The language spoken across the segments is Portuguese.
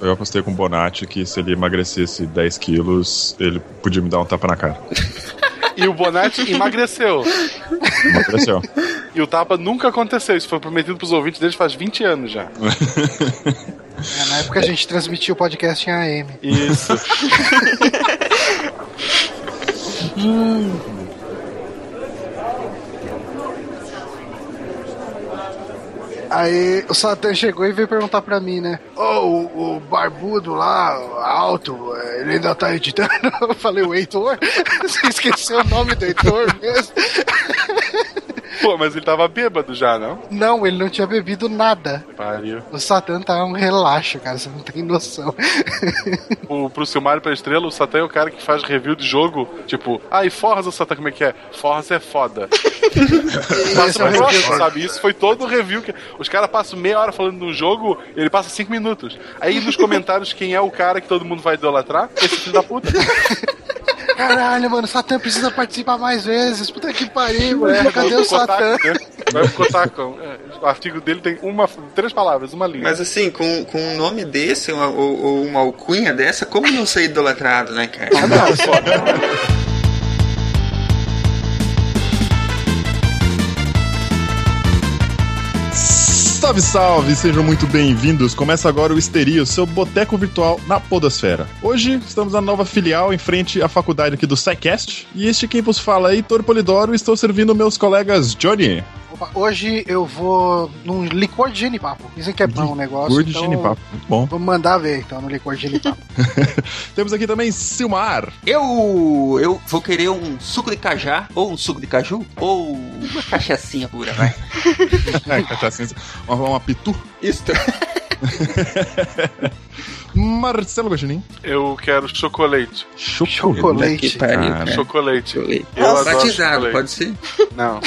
Eu apostei com o Bonatti que se ele emagrecesse 10 quilos, ele podia me dar um tapa na cara. E o Bonatti emagreceu. Emagreceu. E o tapa nunca aconteceu. Isso foi prometido pros ouvintes deles faz 20 anos já. É, na época a gente transmitia o podcast em AM. Isso. Aí o Satã chegou e veio perguntar pra mim, né? Ô, o, o barbudo lá, alto, ele ainda tá editando? Eu falei, o Heitor? Você esqueceu o nome do Heitor mesmo? Pô, mas ele tava bêbado já, não? Não, ele não tinha bebido nada. Pariu. O Satã tá um relaxo, cara, você não tem noção. O, pro Silmar e pra Estrela, o Satã é o cara que faz review de jogo. Tipo, ah, e Forza, Satã, como é que é? Forza é foda. Passa é próximo, sabe? Isso foi todo o review. que Os caras passam meia hora falando de um jogo, ele passa cinco minutos. Aí nos comentários, quem é o cara que todo mundo vai idolatrar? Esse filho da puta. Caralho, mano, o Satã precisa participar mais vezes. Puta que pariu, mano. Cadê o Satã? Né? Vai pro Kotaku. É, O artigo dele tem uma, três palavras, uma linha. Mas assim, com, com um nome desse, ou, ou uma alcunha dessa, como não ser idolatrado, né, cara? Ah, não, foda. Salve, salve! Sejam muito bem-vindos. Começa agora o Histeria, o seu boteco virtual na Podosfera. Hoje estamos na nova filial em frente à faculdade aqui do SciCast. E este quem vos fala é Heitor Polidoro e estou servindo meus colegas Johnny. Opa, Hoje eu vou num licor de genipapo. Dizem que é bom o negócio. Cor de então genipapo. Muito bom. Vamos mandar ver então no licor de genipapo. Temos aqui também Silmar. Eu, eu vou querer um suco de cajá, ou um suco de caju, ou uma cachaçinha pura, vai. É, cachaçinha. uma, uma pitu. Isso. Marcelo Guaxinim. Eu quero chocolate. Chocolate. Cara. cara. Chocolate. Chocolate. Eu adoro Batizado, chocolate. pode ser? Não.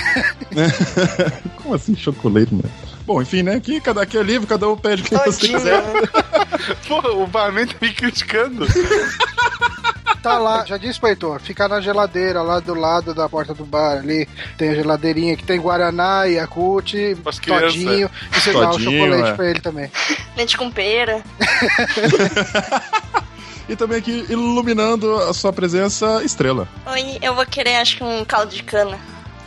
Como assim chocolate, né? Bom, enfim, né? Aqui, cada, aqui é livre, cada um pede o que você quiser. Pô, o barman tá me criticando. Tá lá, já disse pro Heitor, fica na geladeira lá do lado da porta do bar ali. Tem a geladeirinha que tem Guaraná, crianças. Todinho. E você dá o chocolate é. pra ele também. Leite com pera. E também aqui iluminando a sua presença, estrela. Oi, eu vou querer, acho que um caldo de cana.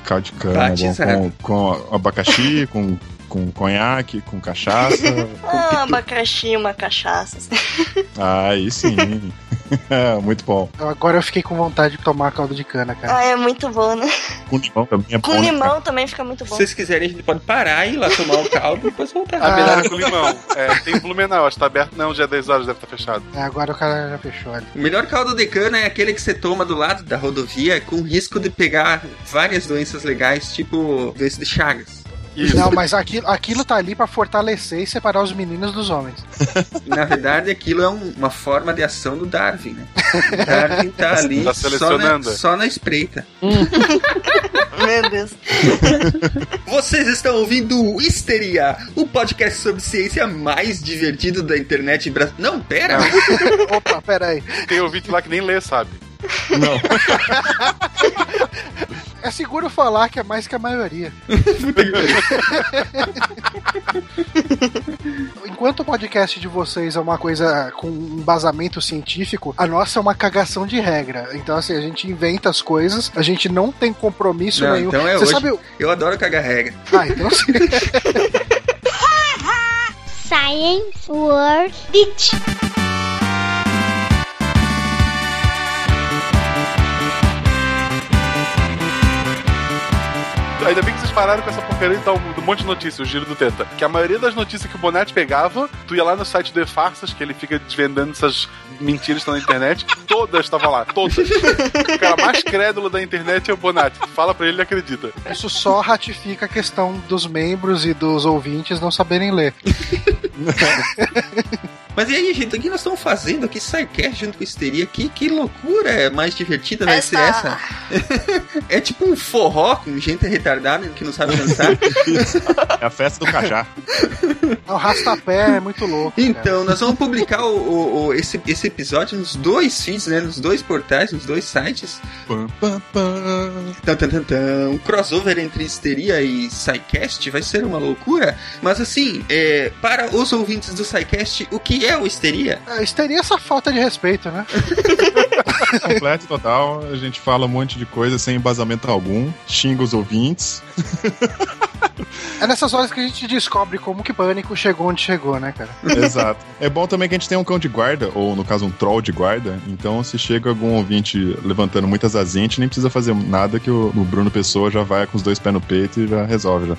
Caldo de cana, bom, com, com abacaxi, com, com conhaque, com cachaça. Ah, abacaxi, uma cachaça. Aí sim. É, Muito bom. Agora eu fiquei com vontade de tomar caldo de cana, cara. Ah, é muito bom, né? Com limão também é Com bom. né, limão também fica muito Se bom. vocês quiserem, a gente pode parar e ir lá tomar o caldo e depois voltar. A melhor é com limão. É, tem Blumenau, acho que tá aberto. Não, já é 10 horas, deve estar fechado. É, agora o cara já fechou ali. O melhor caldo de cana é aquele que você toma do lado da rodovia com risco de pegar várias doenças legais, tipo doença de Chagas. Isso. Não, mas aquilo, aquilo tá ali pra fortalecer e separar os meninos dos homens. Na verdade, aquilo é um- uma forma de ação do Darwin, né? O Darwin tá ali Tá só, na, só na espreita. Meu Deus. Vocês estão ouvindo o Histeria, o podcast sobre ciência mais divertido da internet brasileira. Não, pera! Opa, pera aí. Tem ouvinte lá que nem lê, sabe? Não. É seguro falar que é mais que a maioria. Enquanto o podcast de vocês é uma coisa com um embasamento científico, a nossa é uma cagação de regra. Então, assim, a gente inventa as coisas, a gente não tem compromisso Não, nenhum. então é Você hoje. sabe. Eu adoro cagar regra. Ah, então sim. Science World Beach. Ainda bem que vocês pararam com essa porcaria então, do monte de notícias, o giro do teta. Que a maioria das notícias que o Bonatti pegava, tu ia lá no site do E-Farsas, que ele fica desvendando essas mentiras que estão na internet, todas estavam lá, todas. O cara mais crédulo da internet é o Bonatti. Fala pra ele, ele acredita. Isso só ratifica a questão dos membros e dos ouvintes não saberem ler. Mas e aí, gente, o que nós estamos fazendo aqui? Sidecast junto com Histeria. Que, que loucura é mais divertida vai ser essa? é tipo um forró com gente retardada que não sabe dançar. É a festa do cajá. O rastapé é muito louco. cara. Então, nós vamos publicar o, o- o- esse, esse episódio nos dois feeds, né? Nos dois portais, nos dois sites. Pam, pam, pam. Tan, tan, tan, tan. Um crossover entre Histeria e SciCast vai ser uma loucura. Mas assim, é, para os ouvintes do SciCast, o que que é o histeria? É, Histeria essa falta de respeito, né? Completo, total. A gente fala um monte de coisa sem embasamento algum, xinga os ouvintes. É nessas horas que a gente descobre como que Pânico chegou onde chegou, né, cara? Exato. É bom também que a gente tem um cão de guarda, ou no caso um troll de guarda. Então, se chega algum ouvinte levantando muitas asinhas, a gente nem precisa fazer nada que o, Bruno Pessoa já vai com os dois pés no peito e já resolve, já.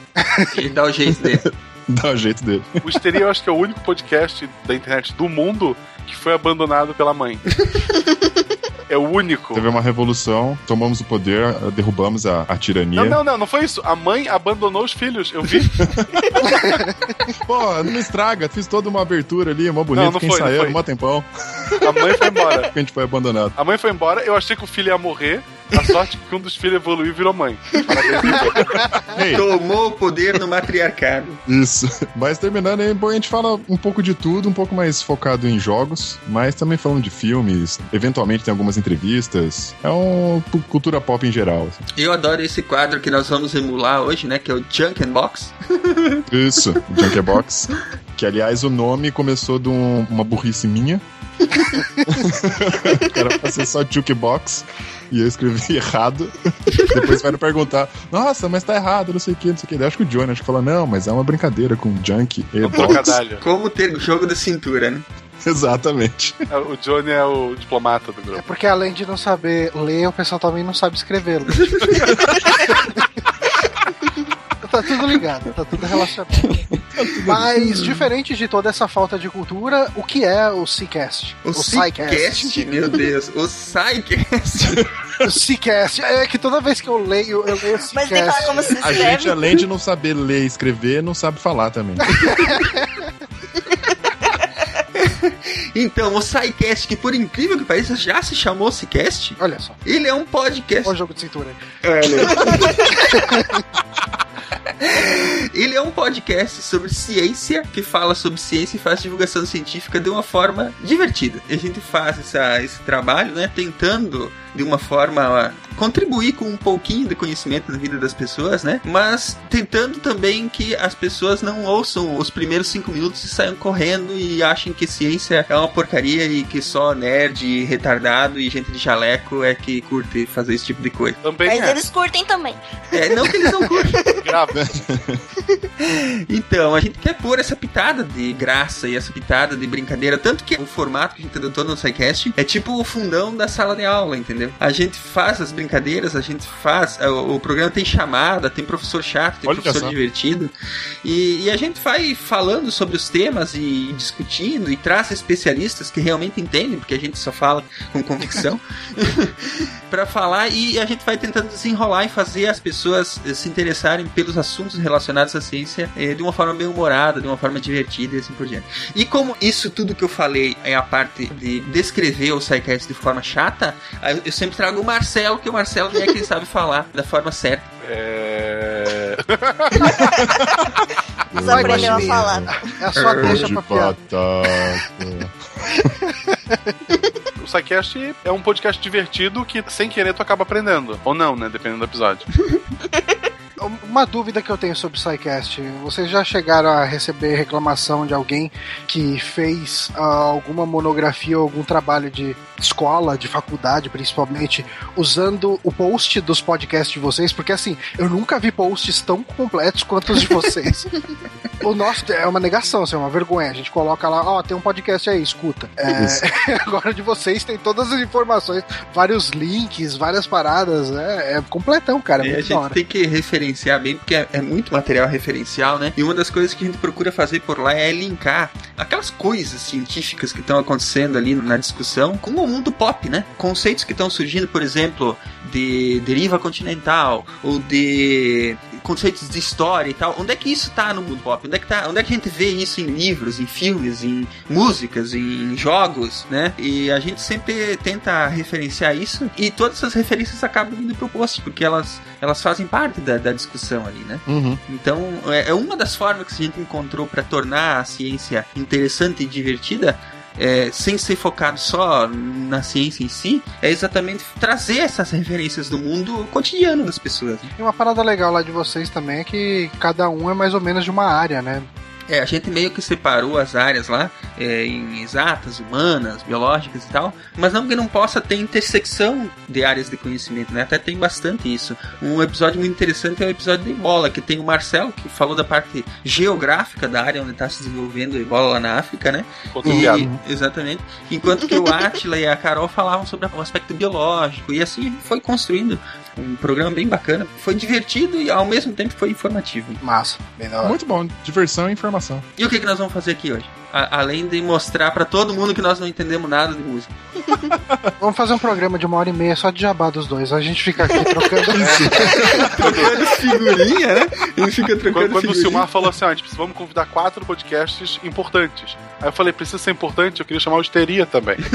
Ele dá o jeito dele. Dá o jeito dele. O Histeria eu acho que é o único podcast da internet do mundo que foi abandonado pela mãe. É o único. Teve uma revolução, tomamos o poder, derrubamos a, a tirania. Não, não, não, não foi isso. A mãe abandonou os filhos, eu vi. Pô, não me estraga, fiz toda uma abertura ali, mó bonito, Não, não quem foi, foi. mó tempão. A mãe foi embora. A gente foi abandonado. A mãe foi embora, eu achei que o filho ia morrer. A sorte que um dos filhos evoluiu e virou mãe. Parabéns, Tomou o poder no matriarcado. Isso. Mas terminando aí, bom, a gente fala um pouco de tudo, um pouco mais focado em jogos, mas também falando de filmes, eventualmente tem algumas entrevistas. É um cultura pop em geral. assim. Eu adoro esse quadro que nós vamos emular hoje, né? Que é o Junk and Box. Isso, Junkbox. Que aliás o nome começou de um- uma burrice minha. era pra ser só Jukebox. E eu escrevi errado. Depois vai perguntar: Nossa, mas tá errado, não sei o que, não sei o que. Eu acho que o Johnny acho que fala: Não, mas é uma brincadeira com Junk e Um. Como ter o jogo da cintura, né? Exatamente. É, O Johnny é o diplomata do É grupo. porque além de não saber ler, o pessoal também não sabe escrever. Né? tá tudo ligado, tá tudo relacionado. Mas, diferente de toda essa falta de cultura, o que é o Seacast? O, Psycast. Psycast, meu Deus. O Psycast. O Seacast. É que toda vez que eu leio, eu leio Seacast. Mas tem que falar como se A gente, além de não saber ler e escrever, não sabe falar também. Então, o Psycast, que por incrível que pareça, já se chamou Psycast, Olha só, ele é um podcast. olha o jogo de cintura. Ele é um podcast sobre ciência, que fala sobre ciência e faz divulgação científica de uma forma divertida. E a gente faz essa- esse trabalho, né, tentando de uma forma contribuir com um pouquinho de conhecimento na vida das pessoas, né? Mas tentando também que as pessoas não ouçam os primeiros cinco minutos e saiam correndo e achem que ciência é uma porcaria e que só nerd, retardado e gente de jaleco é que curte fazer esse tipo de coisa. Também Mas é. eles curtem também. É, não que eles não curtem. Grave. Então, a gente quer pôr essa pitada de graça e essa pitada de brincadeira. Tanto que o formato que a gente adotou no SciCast é tipo o fundão da sala de aula, entendeu? A gente faz as brincadeiras, a gente faz. O, o programa tem chamada, tem professor chato, tem Olha professor divertido. E, e a gente vai falando sobre os temas e, discutindo e traz especialistas que realmente entendem, porque a gente só fala com convicção. Pra falar e a gente vai tentando desenrolar e fazer as pessoas se interessarem pelos assuntos relacionados à ciência eh, de uma forma bem humorada, de uma forma divertida e assim por diante. E como isso tudo que eu falei é a parte de descrever o SciCast de forma chata, eu sempre trago o Marcelo, que o Marcelo é quem sabe falar da forma certa. É... Você aprendeu a falar. É a sua deixa de pra piada. batata. O SciCast é um podcast divertido que, sem querer, tu acaba aprendendo. Ou não, né? Dependendo do episódio. Uma dúvida que eu tenho sobre o SciCast. Vocês já chegaram a receber reclamação de alguém que fez ah, alguma monografia ou algum trabalho de escola, de faculdade, principalmente, usando o post dos podcasts de vocês? Porque assim, eu nunca vi posts tão completos quanto os de vocês. o nosso é uma negação, assim, é uma vergonha. A gente coloca lá, ó, tem um podcast aí, escuta. É, agora de vocês tem todas as informações, vários links, várias paradas, né? É completão, cara. É E a gente hora. tem que referenciar bem, porque é, é muito material referencial, né? E uma das coisas que a gente procura fazer por lá é linkar aquelas coisas científicas que estão acontecendo ali na discussão com o mundo pop, né? Conceitos que estão surgindo, por exemplo, de deriva continental ou de conceitos de história e tal. Onde é que isso tá no mundo pop? Onde é que tá? Onde é que a gente vê isso em livros, em filmes, em músicas, em jogos, né? E a gente sempre tenta referenciar isso e todas essas referências acabam indo pro post, porque elas elas fazem parte da, da discussão ali, né? Uhum. Então, é é uma das formas que a gente encontrou para tornar a ciência interessante e divertida. É, sem ser focado só na ciência em si, é exatamente trazer essas referências do mundo cotidiano das pessoas. né? E uma parada legal lá de vocês também é que cada um é mais ou menos de uma área, né? É, a gente meio que separou as áreas lá é, em exatas, humanas, biológicas e tal, mas não que não possa ter intersecção de áreas de conhecimento, né? Até tem bastante isso. Um episódio muito interessante é o episódio de Ebola, que tem o Marcelo, que falou da parte geográfica da área onde está se desenvolvendo o Ebola lá na África, né? E- exatamente. Enquanto que o Atila e a Carol falavam sobre o aspecto biológico. E assim foi construindo um programa bem bacana. Foi divertido e ao mesmo tempo foi informativo. Massa, bem da hora. Muito bom, diversão e informação. E o que, que nós vamos fazer aqui hoje? A- além de mostrar pra todo mundo que nós não entendemos nada de música. Vamos fazer um programa de uma hora e meia só de jabá dos dois. A gente fica aqui trocando. Trocando figurinha, né? Ele fica Quando, trocando quando o. Silmar falou assim, ó, a gente precisa, vamos convidar quatro podcasts importantes. Aí eu falei, precisa ser importante, eu queria chamar o Histeria também.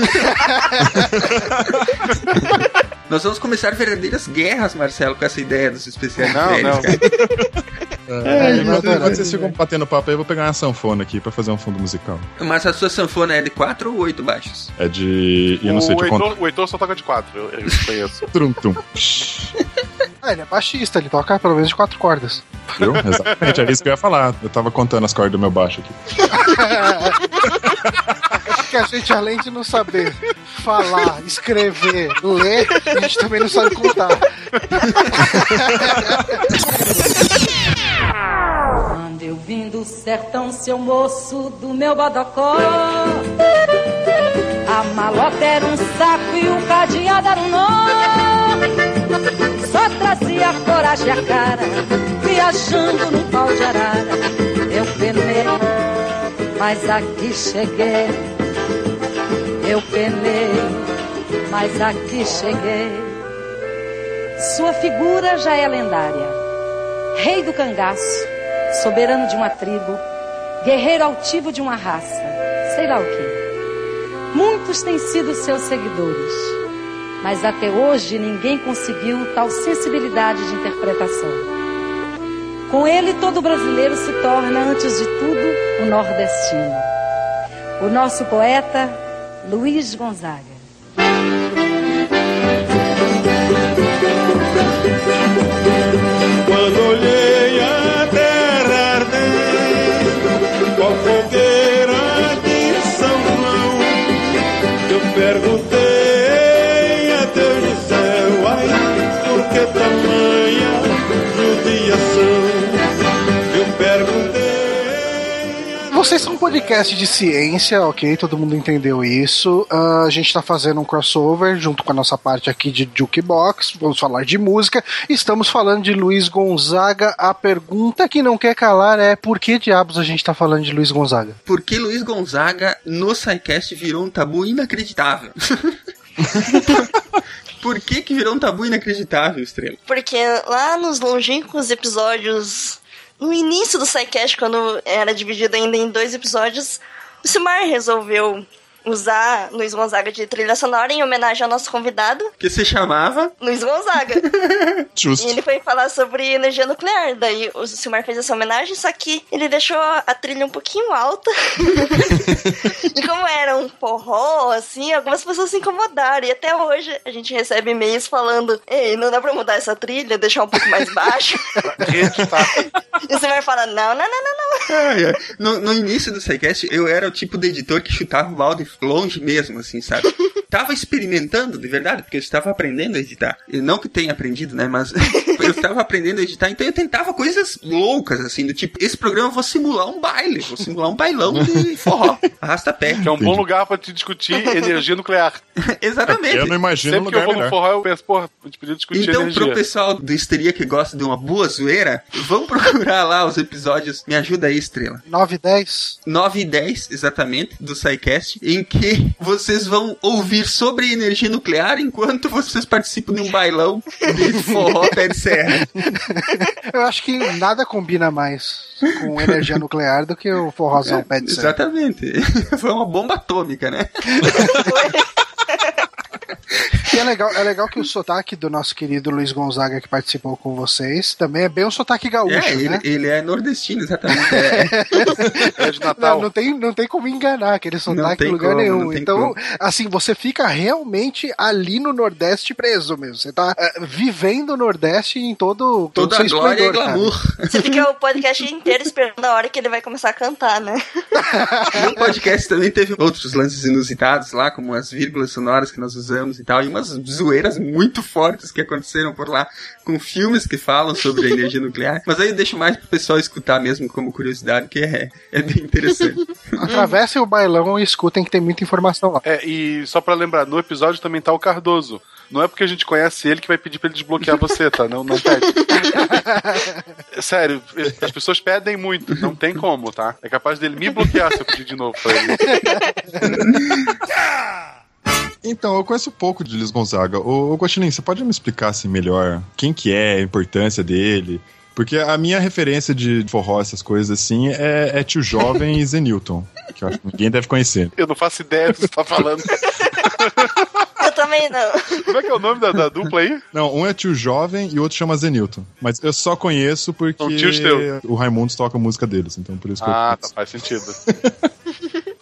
Nós vamos começar verdadeiras guerras, Marcelo, com essa ideia dos especiais Não, férias, não. cara. É, eu enquanto, adoro. enquanto vocês ficam batendo papo aí, eu vou pegar uma sanfona aqui pra fazer um fundo musical. Mas a sua sanfona é de quatro ou oito baixos? É de. Eu não sei o, de quanto. Heitor, o Heitor só toca de quatro, eu, eu conheço. Trum, tum. Ah, ele é baixista, ele toca pelo menos de quatro cordas. Viu? Exatamente, é isso que eu ia falar. Eu tava contando as cordas do meu baixo aqui. É porque a gente, além de não saber falar, escrever, ler, a gente também não sabe contar. Quando eu vim do sertão, seu moço do meu bodocó. A malota era um saco e o cadeado era um nó. Só trazia coragem a cara, viajando num pau de arara. Eu penei, mas aqui cheguei. Eu penei, mas aqui cheguei. Sua figura já é lendária. Rei do cangaço, soberano de uma tribo, guerreiro altivo de uma raça, sei lá o que. Muitos têm sido seus seguidores, mas até hoje ninguém conseguiu tal sensibilidade de interpretação. Com ele, todo brasileiro se torna, antes de tudo, o nordestino. O nosso poeta, Luiz Gonzaga. Quando olhei Vocês são um podcast de ciência, ok? Todo mundo entendeu isso. Ah, a gente tá fazendo um crossover junto com a nossa parte aqui de Jukebox. Vamos falar de música. Estamos falando de Luiz Gonzaga. A pergunta que não quer calar é por que diabos a gente tá falando de Luiz Gonzaga? Porque Luiz Gonzaga no SciCast virou um tabu inacreditável. Por que que virou um tabu inacreditável, Estrela? Porque lá nos longínquos episódios, no início do SciCast, quando era dividido ainda em dois episódios, o Silmar resolveu usar Luiz Gonzaga de trilha sonora em homenagem ao nosso convidado, Que se chamava Luiz Gonzaga. Justo. E ele foi falar sobre energia nuclear. Daí o Silmar fez essa homenagem, só que ele deixou a trilha um pouquinho alta. e como era um forró, assim, algumas pessoas se incomodaram. E até hoje a gente recebe e-mails falando: Ei, não dá pra mudar essa trilha, deixar um pouco mais baixo. E o Silmar fala: Não, não, não, não, não. Ai. No, no início do SciCast, eu era o tipo de editor que chutava o balde longe mesmo, assim, sabe? Tava experimentando, de verdade, porque eu estava aprendendo a editar. E não que tenha aprendido, né? Mas eu estava aprendendo a editar, então eu tentava coisas loucas, assim, do tipo, esse programa eu vou simular um baile, vou simular um bailão de forró, arrasta pé. Que é um bom lugar pra te discutir energia nuclear. Exatamente. Eu não imagino um Sempre que eu lugar vou no forró, eu penso, porra, a gente podia discutir Então, energia. pro pessoal do Histeria que gosta de uma boa zoeira, vão procurar lá os episódios. Me ajuda aí, Estrela. 9 e 10? 9 e 10, exatamente, do SciCast, em que vocês vão ouvir sobre energia nuclear enquanto vocês participam de um bailão de forró pé de serra. Eu acho que nada combina mais com energia nuclear do que o forrozão pé de serra. Exatamente. Foi uma bomba atômica, né? É legal, é legal que o sotaque do nosso querido Luiz Gonzaga que participou com vocês também é bem um sotaque gaúcho, É, ele, né? ele é nordestino, exatamente. É. É de Natal. Não, não tem, não tem como enganar aquele sotaque em lugar como, nenhum. Então, como. assim, você fica realmente ali no Nordeste preso mesmo. Você tá eh, vivendo o Nordeste em todo, todo Toda seu a glória e esplendor, cara. glamour. Você fica o podcast inteiro esperando a hora que ele vai começar a cantar, né? No podcast também teve outros lances inusitados lá, como as vírgulas sonoras que nós usamos e tal, e umas zoeiras muito fortes que aconteceram por lá, com filmes que falam sobre a energia nuclear. Mas aí eu deixo mais pro pessoal escutar mesmo como curiosidade, que é, é bem interessante. Atravessem o bailão e escutem que tem muita informação lá. É, e só pra lembrar, no episódio também tá o Cardoso. Não é porque a gente conhece ele que vai pedir pra ele desbloquear você, tá? Não, não pede. Sério, as pessoas pedem muito, não tem como, tá? É capaz dele me bloquear se eu pedir de novo pra ele. Então, eu conheço pouco de Luiz Gonzaga. Ô, ô Guaxinim, você pode me explicar assim melhor quem que é, a importância dele? Porque a minha referência de forró, essas coisas assim, é, é Tio Jovem e Zenilton. Que eu acho que ninguém deve conhecer. Eu não faço ideia do que você tá falando. Eu também não. Como é que é o nome da, da dupla aí? Não, um é Tio Jovem e o outro chama Zenilton. Mas eu só conheço porque o Raimundos toca a música deles. Então por isso que Ah, eu tá, conheço. faz sentido.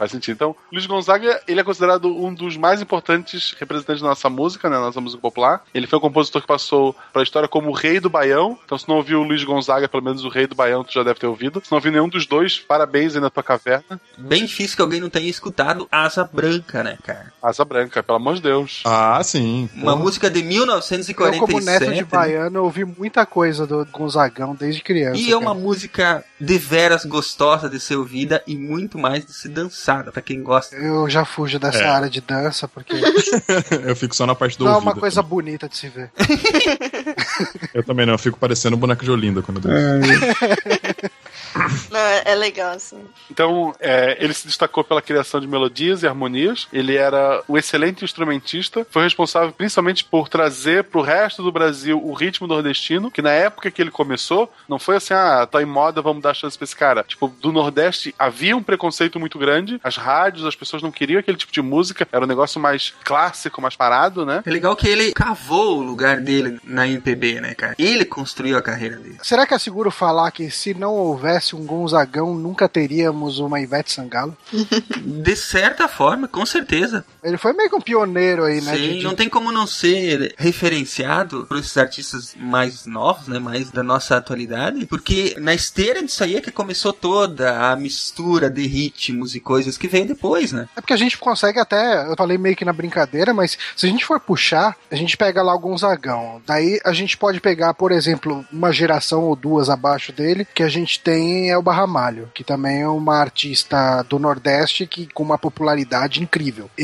faz sentido. Então, Luiz Gonzaga, ele é considerado um dos mais importantes representantes da nossa música, né, da nossa música popular. Ele foi um compositor que passou pra história como o rei do Baião. Então, se não ouviu o Luiz Gonzaga, pelo menos o rei do Baião, tu já deve ter ouvido. Se não ouviu nenhum dos dois, parabéns aí na tua caverna. Bem difícil que alguém não tenha escutado Asa Branca, né, cara? Asa Branca, pelo amor de Deus. Ah, sim. Uma Pô. música de Eu, 1947. como neto de baiano, eu ouvi muita coisa do Gonzagão desde criança. E é uma cara. música de veras gostosa de ser ouvida e muito mais de ser dançada, pra quem gosta. Eu já fujo dessa É. área de dança, porque eu fico só na parte do não é ouvido. uma coisa bonita de se ver. Eu também não, eu fico parecendo um boneco de Olinda quando eu danço. Não, é, é legal, assim. Então, é, ele se destacou pela criação de melodias e harmonias. Ele era um excelente instrumentista. Foi responsável principalmente por trazer pro resto do Brasil o ritmo nordestino, que na época que ele começou, não foi assim, ah, tá em moda, vamos dar chance pra esse cara. Tipo, do Nordeste havia um preconceito muito grande. As rádios, as pessoas não queriam aquele tipo de música. Era um negócio mais clássico, mais parado, né? É legal que ele cavou o lugar dele na MPB, né, cara? Ele construiu a carreira dele. Será que é seguro falar que se não houvesse um Gonzagão, nunca teríamos uma Ivete Sangalo? De certa forma, com certeza. Ele foi meio que um pioneiro aí, né? Sim, de- não tem como não ser referenciado por esses artistas mais novos, né, mais da nossa atualidade, porque na esteira disso aí é que começou toda a mistura de ritmos e coisas que veio depois, né? É porque a gente consegue até, eu falei meio que na brincadeira, mas se a gente for puxar, a gente pega lá o Gonzagão. Daí a gente pode pegar, por exemplo, uma geração ou duas abaixo dele, que a gente tem é o Barramalho, que também é uma artista do Nordeste que com uma popularidade incrível. E,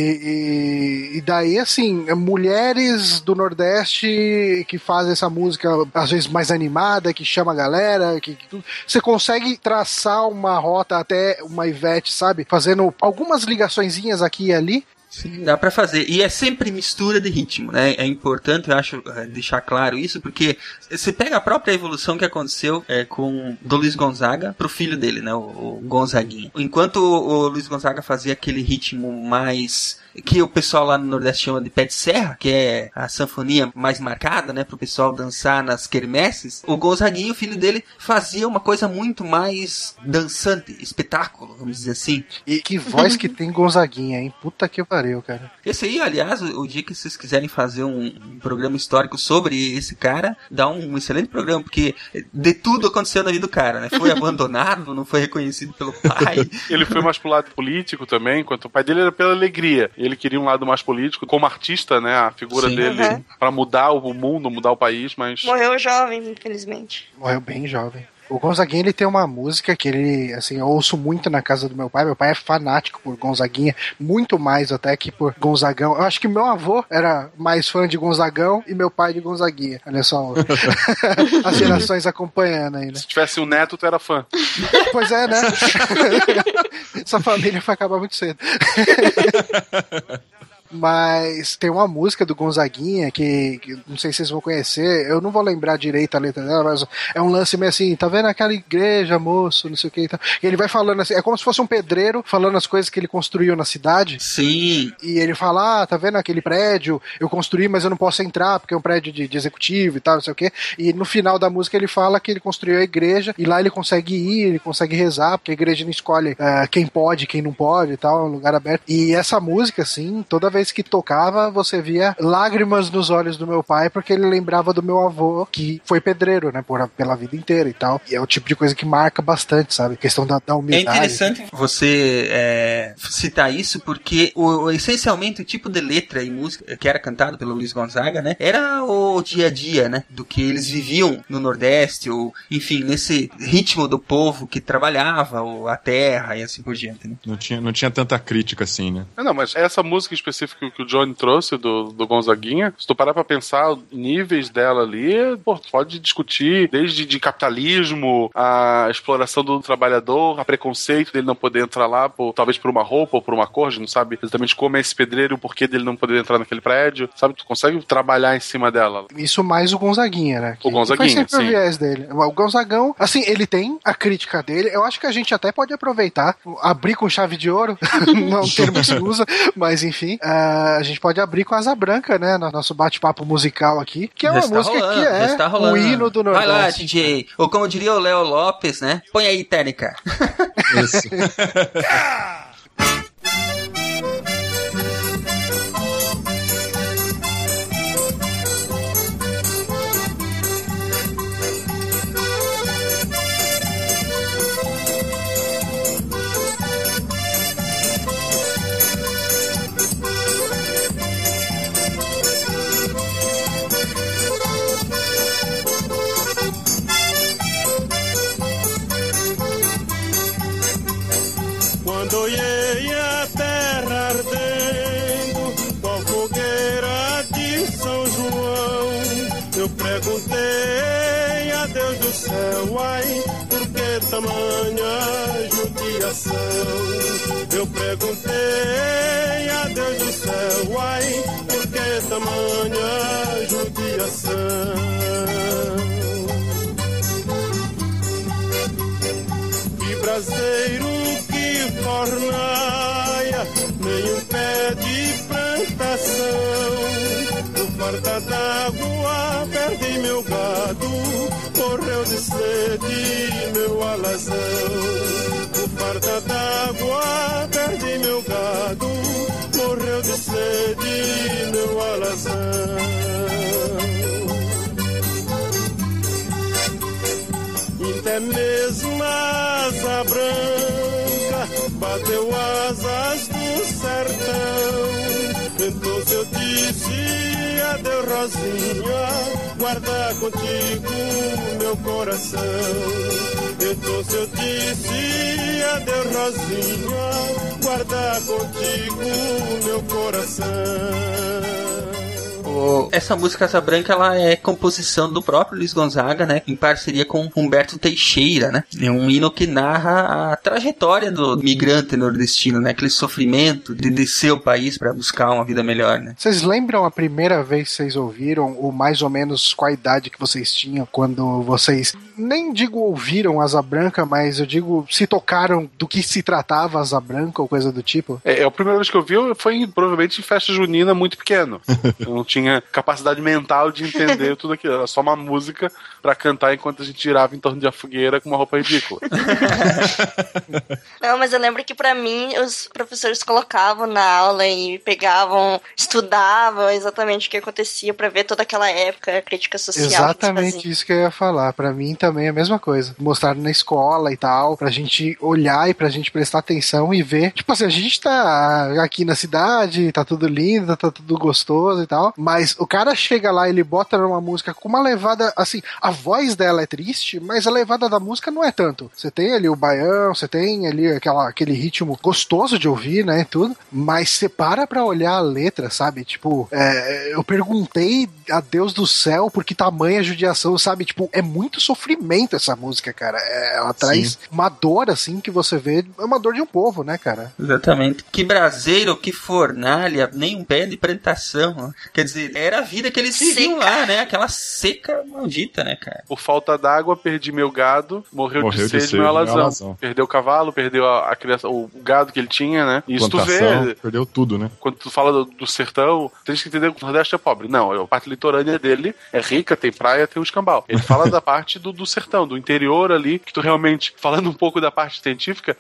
e, e daí, assim, mulheres do Nordeste que fazem essa música às vezes mais animada, que chama a galera, que, que. Você consegue traçar uma rota até uma Ivete, sabe? Fazendo algumas ligaçõezinhas aqui e ali. Sim, dá pra fazer. E é sempre mistura de ritmo, né? É importante, eu acho, eh, deixar claro isso, porque você pega a própria evolução que aconteceu é, com do Luiz Gonzaga pro filho dele, né? O, o Gonzaguinha. Enquanto o, o Luiz Gonzaga fazia aquele ritmo mais que o pessoal lá no Nordeste chama de pé de serra, que é a sanfonia mais marcada, né, pro pessoal dançar nas quermesses, o Gonzaguinha, o filho dele, fazia uma coisa muito mais dançante, espetáculo, vamos dizer assim. E que voz que tem Gonzaguinha, hein? Puta que pariu, cara. Esse aí, aliás, o, o dia que vocês quiserem fazer um, um programa histórico sobre esse cara, dá um, um excelente programa, porque de tudo aconteceu na vida do cara, né? Foi abandonado, não foi reconhecido pelo pai. Ele foi mais pro lado político também, enquanto o pai dele era pela alegria. Ele queria um lado mais político, como artista, né? A figura Sim. dele Uhum. pra mudar o mundo, mudar o país, mas. Morreu jovem, infelizmente. Morreu bem jovem. O Gonzaguinha, ele tem uma música que ele, assim, eu ouço muito na casa do meu pai. Meu pai é fanático por Gonzaguinha, muito mais até que por Gonzagão. Eu acho que meu avô era mais fã de Gonzagão e meu pai de Gonzaguinha. Olha só, as gerações acompanhando aí, né? Se tivesse um neto, tu era fã. Pois é, né? Essa família vai acabar muito cedo. Mas tem uma música do Gonzaguinha que, que não sei se vocês vão conhecer, eu não vou lembrar direito a letra dela, mas é um lance meio assim, tá vendo aquela igreja, moço, não sei o que e tal. E ele vai falando assim, é como se fosse um pedreiro falando as coisas que ele construiu na cidade. Sim, E ele fala, ah, tá vendo aquele prédio? Eu construí, mas eu não posso entrar porque é um prédio de, de executivo e tal, não sei o quê. E no final da música ele fala que ele construiu a igreja e lá ele consegue ir, ele consegue rezar, porque a igreja não escolhe ah, quem pode, quem não pode e tal, é um lugar aberto. E essa música, assim, toda vez que tocava, você via lágrimas nos olhos do meu pai, porque ele lembrava do meu avô, que foi pedreiro, né, por, pela vida inteira e tal. E é o tipo de coisa que marca bastante, sabe? A questão da, da É humildade. interessante você é, citar isso porque o, o- essencialmente o tipo de letra e música que era cantado pelo Luiz Gonzaga, né, era o dia a dia, né, do que eles viviam no Nordeste ou, enfim, nesse ritmo do povo que trabalhava, ou a terra e assim por diante, né. Não tinha, não tinha tanta crítica assim, né? Ah, Não, mas essa música específica que o Johnny trouxe do, do Gonzaguinha, se tu parar pra pensar níveis dela ali, pô, tu pode discutir desde de capitalismo, a exploração do trabalhador, a preconceito dele não poder entrar lá, por, talvez por uma roupa ou por uma cor, a gente não sabe exatamente como é esse pedreiro e o porquê dele não poder entrar naquele prédio, sabe? Tu consegue trabalhar em cima dela. Isso mais o Gonzaguinha, né? Que O Gonzaguinha, Foi sempre sim. o viés dele. O Gonzagão, assim, ele tem a crítica dele. Eu acho que a gente até pode aproveitar, abrir com chave de ouro, não é um termo que se usa, mas enfim, a gente pode abrir com asa branca, né? No nosso bate-papo musical aqui, que é uma está música rolando, que é está o rolando. hino do Vai lá, Nordeste. DJ. Ou como diria o Léo Lopes, né? Põe aí, técnica. Isso. que tamanha judiação? Eu perguntei a Deus do céu, ai, por que tamanha judiação? Que braseiro que fornaia, nem um pé de. No farta d'água perdi meu gado, morreu de sede meu alazão. No farta d'água perdi meu gado, morreu de sede meu alazão. Até mesmo a asa branca bateu asas do sertão. Então eu disse adeus, Rosinha, guarda contigo meu coração. Então eu disse adeus, Rosinha, guarda contigo meu coração. O- Essa música Asa Branca ela é composição do próprio Luiz Gonzaga, né? Em parceria com Humberto Teixeira, né? É um hino que narra a trajetória do migrante nordestino, né? Aquele sofrimento de descer o país para buscar uma vida melhor, né? Vocês lembram a primeira vez que vocês ouviram, ou mais ou menos qual a idade que vocês tinham quando vocês, nem digo ouviram Asa Branca, mas eu digo se tocaram do que se tratava Asa Branca ou coisa do tipo? É, a primeira vez que eu vi foi provavelmente em festa junina muito pequeno. Eu não tinha capacidade mental de entender tudo aquilo. Era só uma música pra cantar enquanto a gente girava em torno de uma fogueira com uma roupa ridícula. Não, mas eu lembro que pra mim os professores colocavam na aula e pegavam, estudavam exatamente o que acontecia pra ver toda aquela época, a crítica social. que eles Exatamente faziam. isso que eu ia falar. Pra mim também é a mesma coisa. Mostraram na escola e tal, pra gente olhar e pra gente prestar atenção e ver. Tipo assim, a gente tá aqui na cidade, tá tudo lindo, tá tudo gostoso e tal, mas o cara chega lá, ele bota numa música com uma levada, assim, a voz dela é triste, mas a levada da música não é tanto. Você tem ali o baião, você tem ali aquela, aquele ritmo gostoso de ouvir, né, tudo, mas você para pra olhar a letra, sabe? Tipo, é, eu perguntei a Deus do céu por que tamanha judiação, sabe? Tipo, é muito sofrimento essa música, cara. É, ela traz uma dor, assim, que você vê, é uma dor de um povo, né, cara? Exatamente. Que braseiro, que fornalha, nem um pé de plantação. Quer dizer, dele. Era a vida que eles viviam lá, né? Aquela seca maldita, né, cara? Por falta d'água, perdi meu gado, morreu, Morreu de de sede, sede, meu alazão. alazão. Perdeu o cavalo, perdeu a, a criança, o gado que ele tinha, né? E isso tu vê, perdeu tudo, né? quando tu fala do, do sertão, tem que entender que o Nordeste é pobre. Não, a parte litorânea dele é rica, tem praia, tem um escambau. Ele fala da parte do, do sertão, do interior ali, que tu realmente, falando um pouco da parte científica,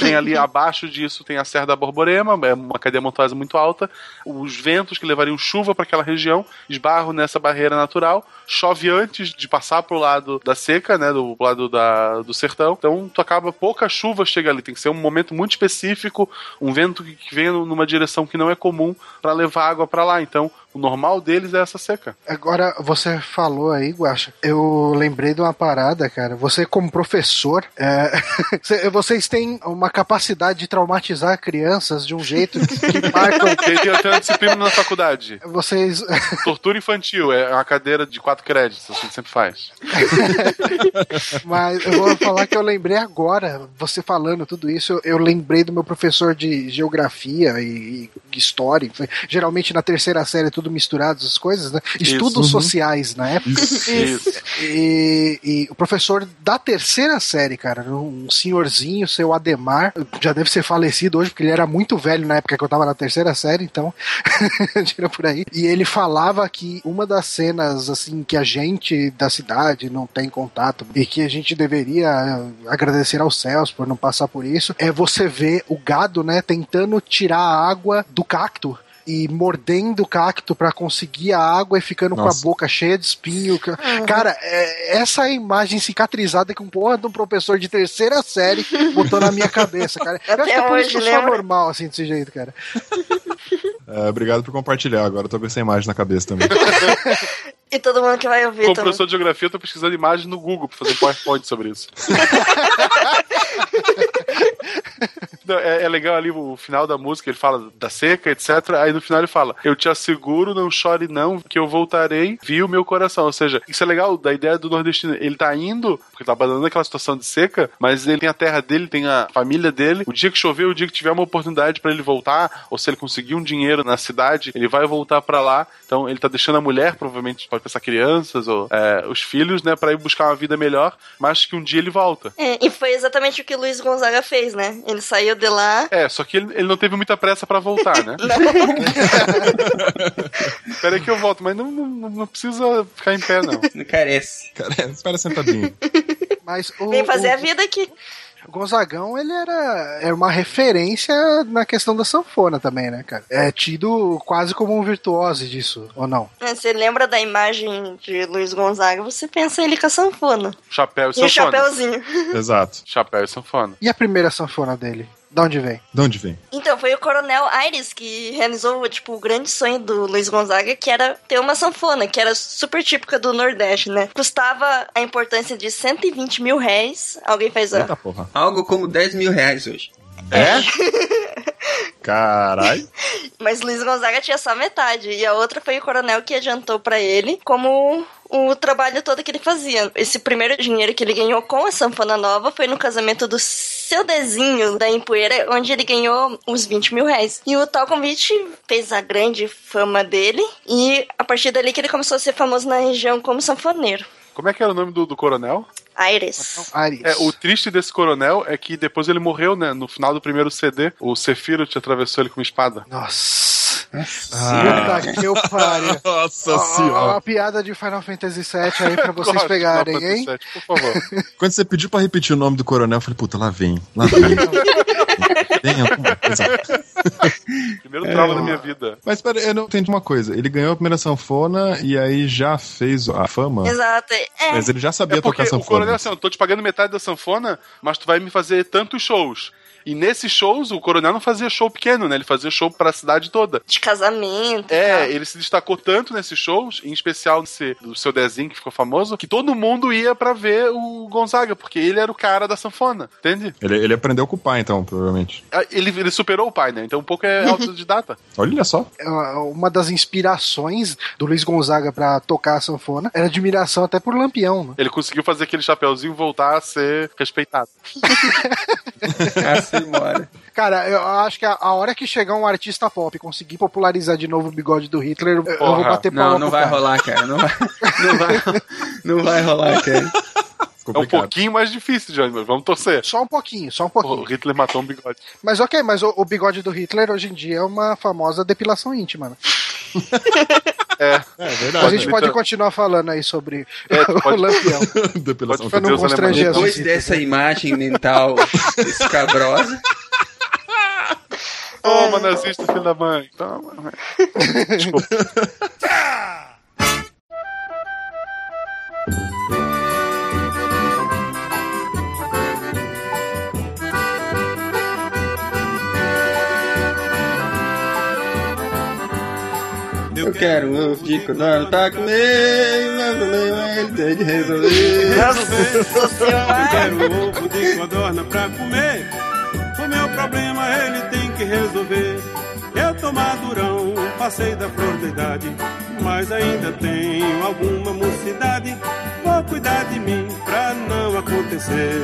tem ali abaixo disso, tem a Serra da Borborema, é uma cadeia montanhosa muito alta, os ventos que levariam chuva para aquela região esbarram nessa barreira natural, chove antes de passar pro lado da seca, né, do lado da, do sertão, então tu acaba, pouca chuva chega ali, tem que ser um momento muito específico, um vento que vem numa direção que não é comum para levar água para lá, então o normal deles é essa seca. Agora, você falou aí, Guaxa, eu lembrei de uma parada, cara. Você, como professor, é, cê- vocês têm uma capacidade de traumatizar crianças de um jeito que marcam. Até uma disciplina na faculdade. Vocês. Tortura infantil, é uma cadeira de quatro créditos, a gente sempre faz. Mas eu vou falar que eu lembrei agora, você falando tudo isso, eu, eu lembrei do meu professor de geografia e, história. Geralmente na terceira série tudo misturado, as coisas, né? Estudos Uhum. sociais na época. Isso. E, e o professor da terceira série, cara, um senhorzinho, seu Ademar, já deve ser falecido hoje, porque ele era muito velho na época que eu tava na terceira série, então tira por aí. E ele falava que uma das cenas, assim, que a gente da cidade não tem contato e que a gente deveria agradecer aos céus por não passar por isso, é você ver o gado, né, tentando tirar a água do cacto. E mordendo o cacto pra conseguir a água e ficando com a Nossa. boca cheia de espinho. ca- Cara, é, essa é imagem cicatrizada que um porra de um professor de terceira série botou na minha cabeça, cara. Eu Até acho que é por isso que eu sou normal, assim, desse jeito, cara. É, obrigado por compartilhar. Agora eu tô com essa imagem na cabeça também. E todo mundo que vai ouvir Como também. professor de geografia, eu tô pesquisando imagens no Google pra fazer um PowerPoint sobre isso. Não, é, é legal ali o final da música, ele fala da seca, etc. Aí no final ele fala: Eu te asseguro, não chore não, que eu voltarei, vi o meu coração. Ou seja, isso é legal da ideia do nordestino. Ele tá indo, porque tá abandonando aquela situação de seca, mas ele tem a terra dele, tem a família dele. O dia que chover, o dia que tiver uma oportunidade pra ele voltar, ou se ele conseguir um dinheiro na cidade, ele vai voltar pra lá. Então ele tá deixando a mulher, provavelmente pode pensar crianças ou é, os filhos, né, pra ir buscar uma vida melhor, mas que um dia ele volta. É, e foi exatamente o que o Luiz Gonzaga fez, né? Ele saiu de lá. É, só que ele, ele não teve muita pressa pra voltar, né? Peraí que eu volto, mas não, não, não precisa ficar em pé, não. Não carece. Cara, espera sentadinho. Mas o, Vem fazer o, a vida aqui. o Gonzagão, ele era, era uma referência na questão da sanfona também, né, cara? É tido quase como um virtuose disso, ou não? É, Você lembra da imagem de Luiz Gonzaga, você pensa ele com a sanfona. Chapéu e E o sanfona. chapéuzinho. Exato. Chapéu e sanfona. E a primeira sanfona dele? De onde vem? De onde vem? Então, foi o Coronel Aires que realizou, tipo, o grande sonho do Luiz Gonzaga, que era ter uma sanfona, que era super típica do Nordeste, né? Custava a importância de 120 mil réis. Alguém faz a... Eita porra. Algo como 10 mil reais hoje. É? Caralho. Mas Luiz Gonzaga tinha só metade. E a outra foi o coronel que adiantou pra ele como o trabalho todo que ele fazia. Esse primeiro dinheiro que ele ganhou com a sanfona nova foi no casamento do seu Dezinho da Empoeira, onde ele ganhou uns 20 mil reais. E o tal convite fez a grande fama dele. E a partir dali que ele começou a ser famoso na região como sanfoneiro. Como é que era o nome do, do coronel? Aires. Ares. É, o triste desse coronel é que depois ele morreu, né? No final do primeiro CD, o Sephiroth atravessou ele com uma espada. Nossa. Ah. Puta que eu pariu. Nossa Ó, senhora. Uma piada de Final Fantasy VII aí pra vocês Gosto, pegarem, Final hein? Fantasy VII, Por favor. Quando você pediu pra repetir o nome do coronel, eu falei, puta, lá vem. Lá vem. Tem alguma coisa. Primeiro trauma da minha vida. Mas pera, eu não entendi uma coisa. Ele ganhou a primeira sanfona e aí já fez a fama? Exato. É. Mas ele já sabia É tocar o coronel sanfona. assim, eu tô te pagando metade da sanfona, mas tu vai me fazer tantos shows. E nesses shows, o coronel não fazia show pequeno, né? Ele fazia show pra cidade toda. De casamento. É, ele se destacou tanto nesses shows, em especial nesse, do seu desenho que ficou famoso, que todo mundo ia pra ver o Gonzaga, porque ele era o cara da sanfona, entende? Ele, ele aprendeu a ocupar, então, provavelmente. Ah, Ele, ele superou o pai, né? Então um pouco é autodidata. Olha só. É Uma das inspirações do Luiz Gonzaga pra tocar a sanfona era admiração até por Lampião, né? Ele conseguiu fazer aquele chapeuzinho voltar a ser respeitado. Mora. Cara, eu acho que a, a hora que chegar um artista pop e conseguir popularizar de novo o bigode do Hitler, eu, eu vou bater palma Não, não vai cara. rolar, cara. Não vai, não vai, não vai rolar, cara. É um pouquinho mais difícil, Johnny, mas vamos torcer. Só um pouquinho, só um O pouquinho. Hitler matou um bigode. Mas ok, mas o, o bigode do Hitler hoje em dia é uma famosa depilação íntima, É, É a verdade. gente né? pode então- continuar falando aí sobre É, tu o pode- Lampião. Depilação Pra não Deus constranger Depois dessa né? imagem mental escabrosa, Toma, nazista, filho da mãe. Toma. Eu quero um ovo de codorna pra comer. Meu problema ele tem de resolver. Eu quero ovo de codorna pra comer. O meu problema ele tem que resolver. Eu tô madurão, passei da flor da idade, mas ainda tenho alguma mocidade. Vou cuidar de mim pra não acontecer.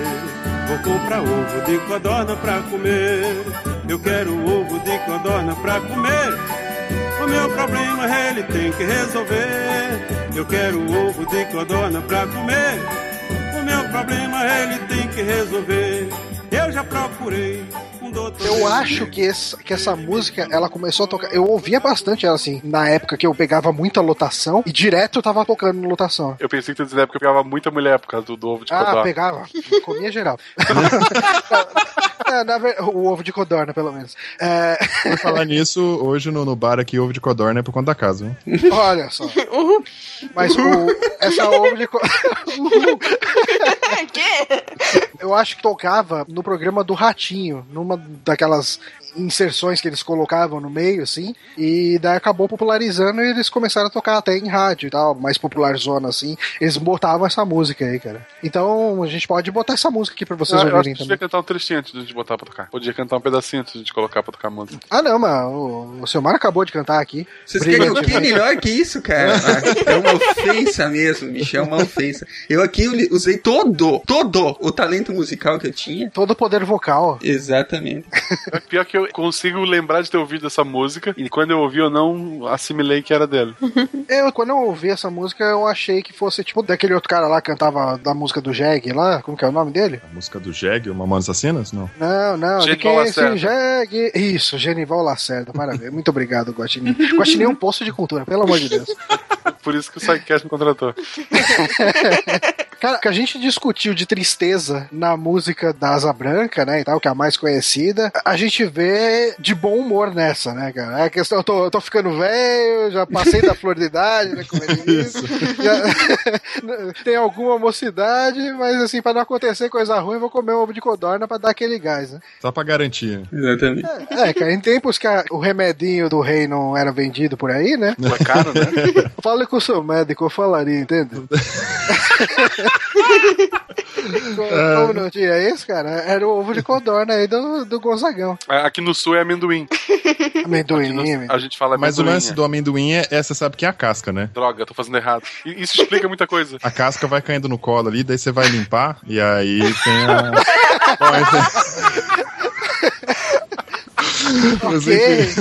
Vou comprar ovo de codorna pra comer. Eu quero ovo de codorna pra comer. O meu problema ele tem que resolver. Eu quero ovo de codorna pra comer. O meu problema ele tem que resolver. Eu já procurei um doutor. Eu acho que, esse- que essa música, ela começou a tocar. Eu ouvia bastante ela assim, na época que eu pegava muita lotação e direto eu tava tocando no lotação. Eu pensei que tu ia dizer na época que eu pegava muita mulher por causa do, do ovo de Ah, codorna. pegava. Comia geral. É, ver- o ovo de codorna, pelo menos. É, Por falar nisso, hoje no, no bar aqui, ovo de codorna é por conta da casa. Viu? olha só. Mas o, essa ovo de codorna. que? Eu acho que tocava no programa do Ratinho, numa daquelas inserções que eles colocavam no meio, assim, e daí acabou popularizando e eles começaram a tocar até em rádio e tal, mais popular zona, assim. Eles botavam essa música aí, cara. Então a gente pode botar essa música aqui pra vocês Ah, eu acho ouvirem devia também. cantar um trechinho antes de a gente botar pra tocar. Podia cantar um pedacinho antes de a gente colocar pra tocar música. Ah, não, mas o, o Silmar acabou de cantar aqui. Vocês querem o que melhor que isso, cara? É uma ofensa mesmo, bicho. É uma ofensa. Eu aqui usei todo, todo o talento musical que eu tinha. Todo o poder vocal. Exatamente. É pior que eu consigo lembrar de ter ouvido essa música e quando eu ouvi eu não assimilei que era dele. Eu, quando eu ouvi essa música, eu achei que fosse tipo daquele outro cara lá que cantava da música do Jeg lá. Como que é o nome dele? A música do Jeg, o Mamonas Assassinas? Não. Não, não. de Genival quem é esse. Jeg? Isso, Genival Lacerda. Parabéns. Muito obrigado, Guaxinim. Guaxinim é um poço de cultura, pelo amor de Deus. Por isso que o Sidecast me contratou. Cara, que a gente discutiu de tristeza na música da Asa Branca, né, e tal, que é a mais conhecida, a gente vê de bom humor nessa, né, cara? É a questão, eu tô, eu tô ficando velho, já passei da flor de idade, né, como ele disse. Tem alguma mocidade, mas assim, pra não acontecer coisa ruim, eu vou comer um ovo de codorna pra dar aquele gás, né? Só pra garantir. Exatamente. É, cara, em tempos que a- o remedinho do rei não era vendido por aí, né? Foi caro, né? Fale com o seu médico, eu falaria, entende? Como não tinha isso, cara? Era o ovo de codorna aí do, do Gonzagão. Aqui no sul é amendoim. Amendoim, No- amendoim. a gente fala Mas o amendoim. lance do amendoim é, é, você sabe que é a casca, né? Droga, tô fazendo errado. Isso explica muita coisa. A casca vai caindo no colo ali, daí você vai limpar, e aí tem a. Bom, esse- Mas Ok. enfim.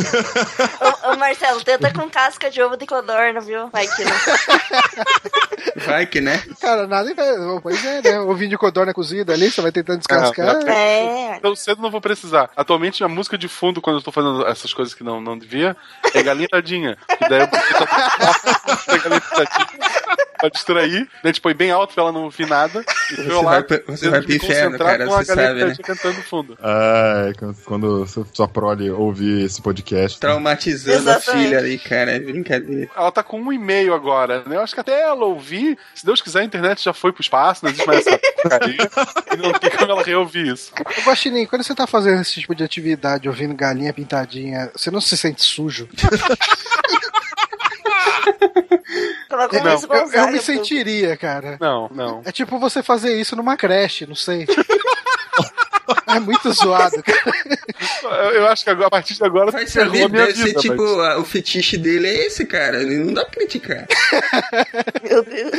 Ô, ô, Marcelo, tenta com casca de ovo de codorna, viu? Vai que não. Vai que, né? Cara, nada impede. Pois é, né? Ovinho de codorna cozido ali, você vai tentando descascar. Ah, É. Tão cedo não vou precisar. Atualmente, a música de fundo, quando eu tô fazendo essas coisas que não, não devia, é galinha tadinha. E daí eu boto galinha tadinha pra distrair. Daí a gente põe bem alto pra ela não ouvir nada. E Você lá, vai pro- você vai pro inferno, concentrar cara, com a você galinha sabe, né? tadinha cantando no fundo. Ai, quando- quando sua- prole ouvir esse podcast. Traumatizando a filha ali, cara. É brincadeira. Ela tá com um e-mail agora, né? Eu acho que até ela ouvir, se Deus quiser, a internet já foi pro espaço, não existe mais essa porcaria. e não tem como ela reouvir isso. Ô, Guaxinim, quando você tá fazendo esse tipo de atividade, ouvindo galinha pintadinha, você não se sente sujo? Colocou Não, Eu, eu me sentiria, cara. Não, não. É tipo você fazer isso numa creche, não sei. É muito zoado, cara. Eu, acho que agora, a partir de agora Vai saber, a minha deve ser vida. tipo, mas- a- o fetiche dele é esse, cara. Ele não dá pra criticar. Meu Deus.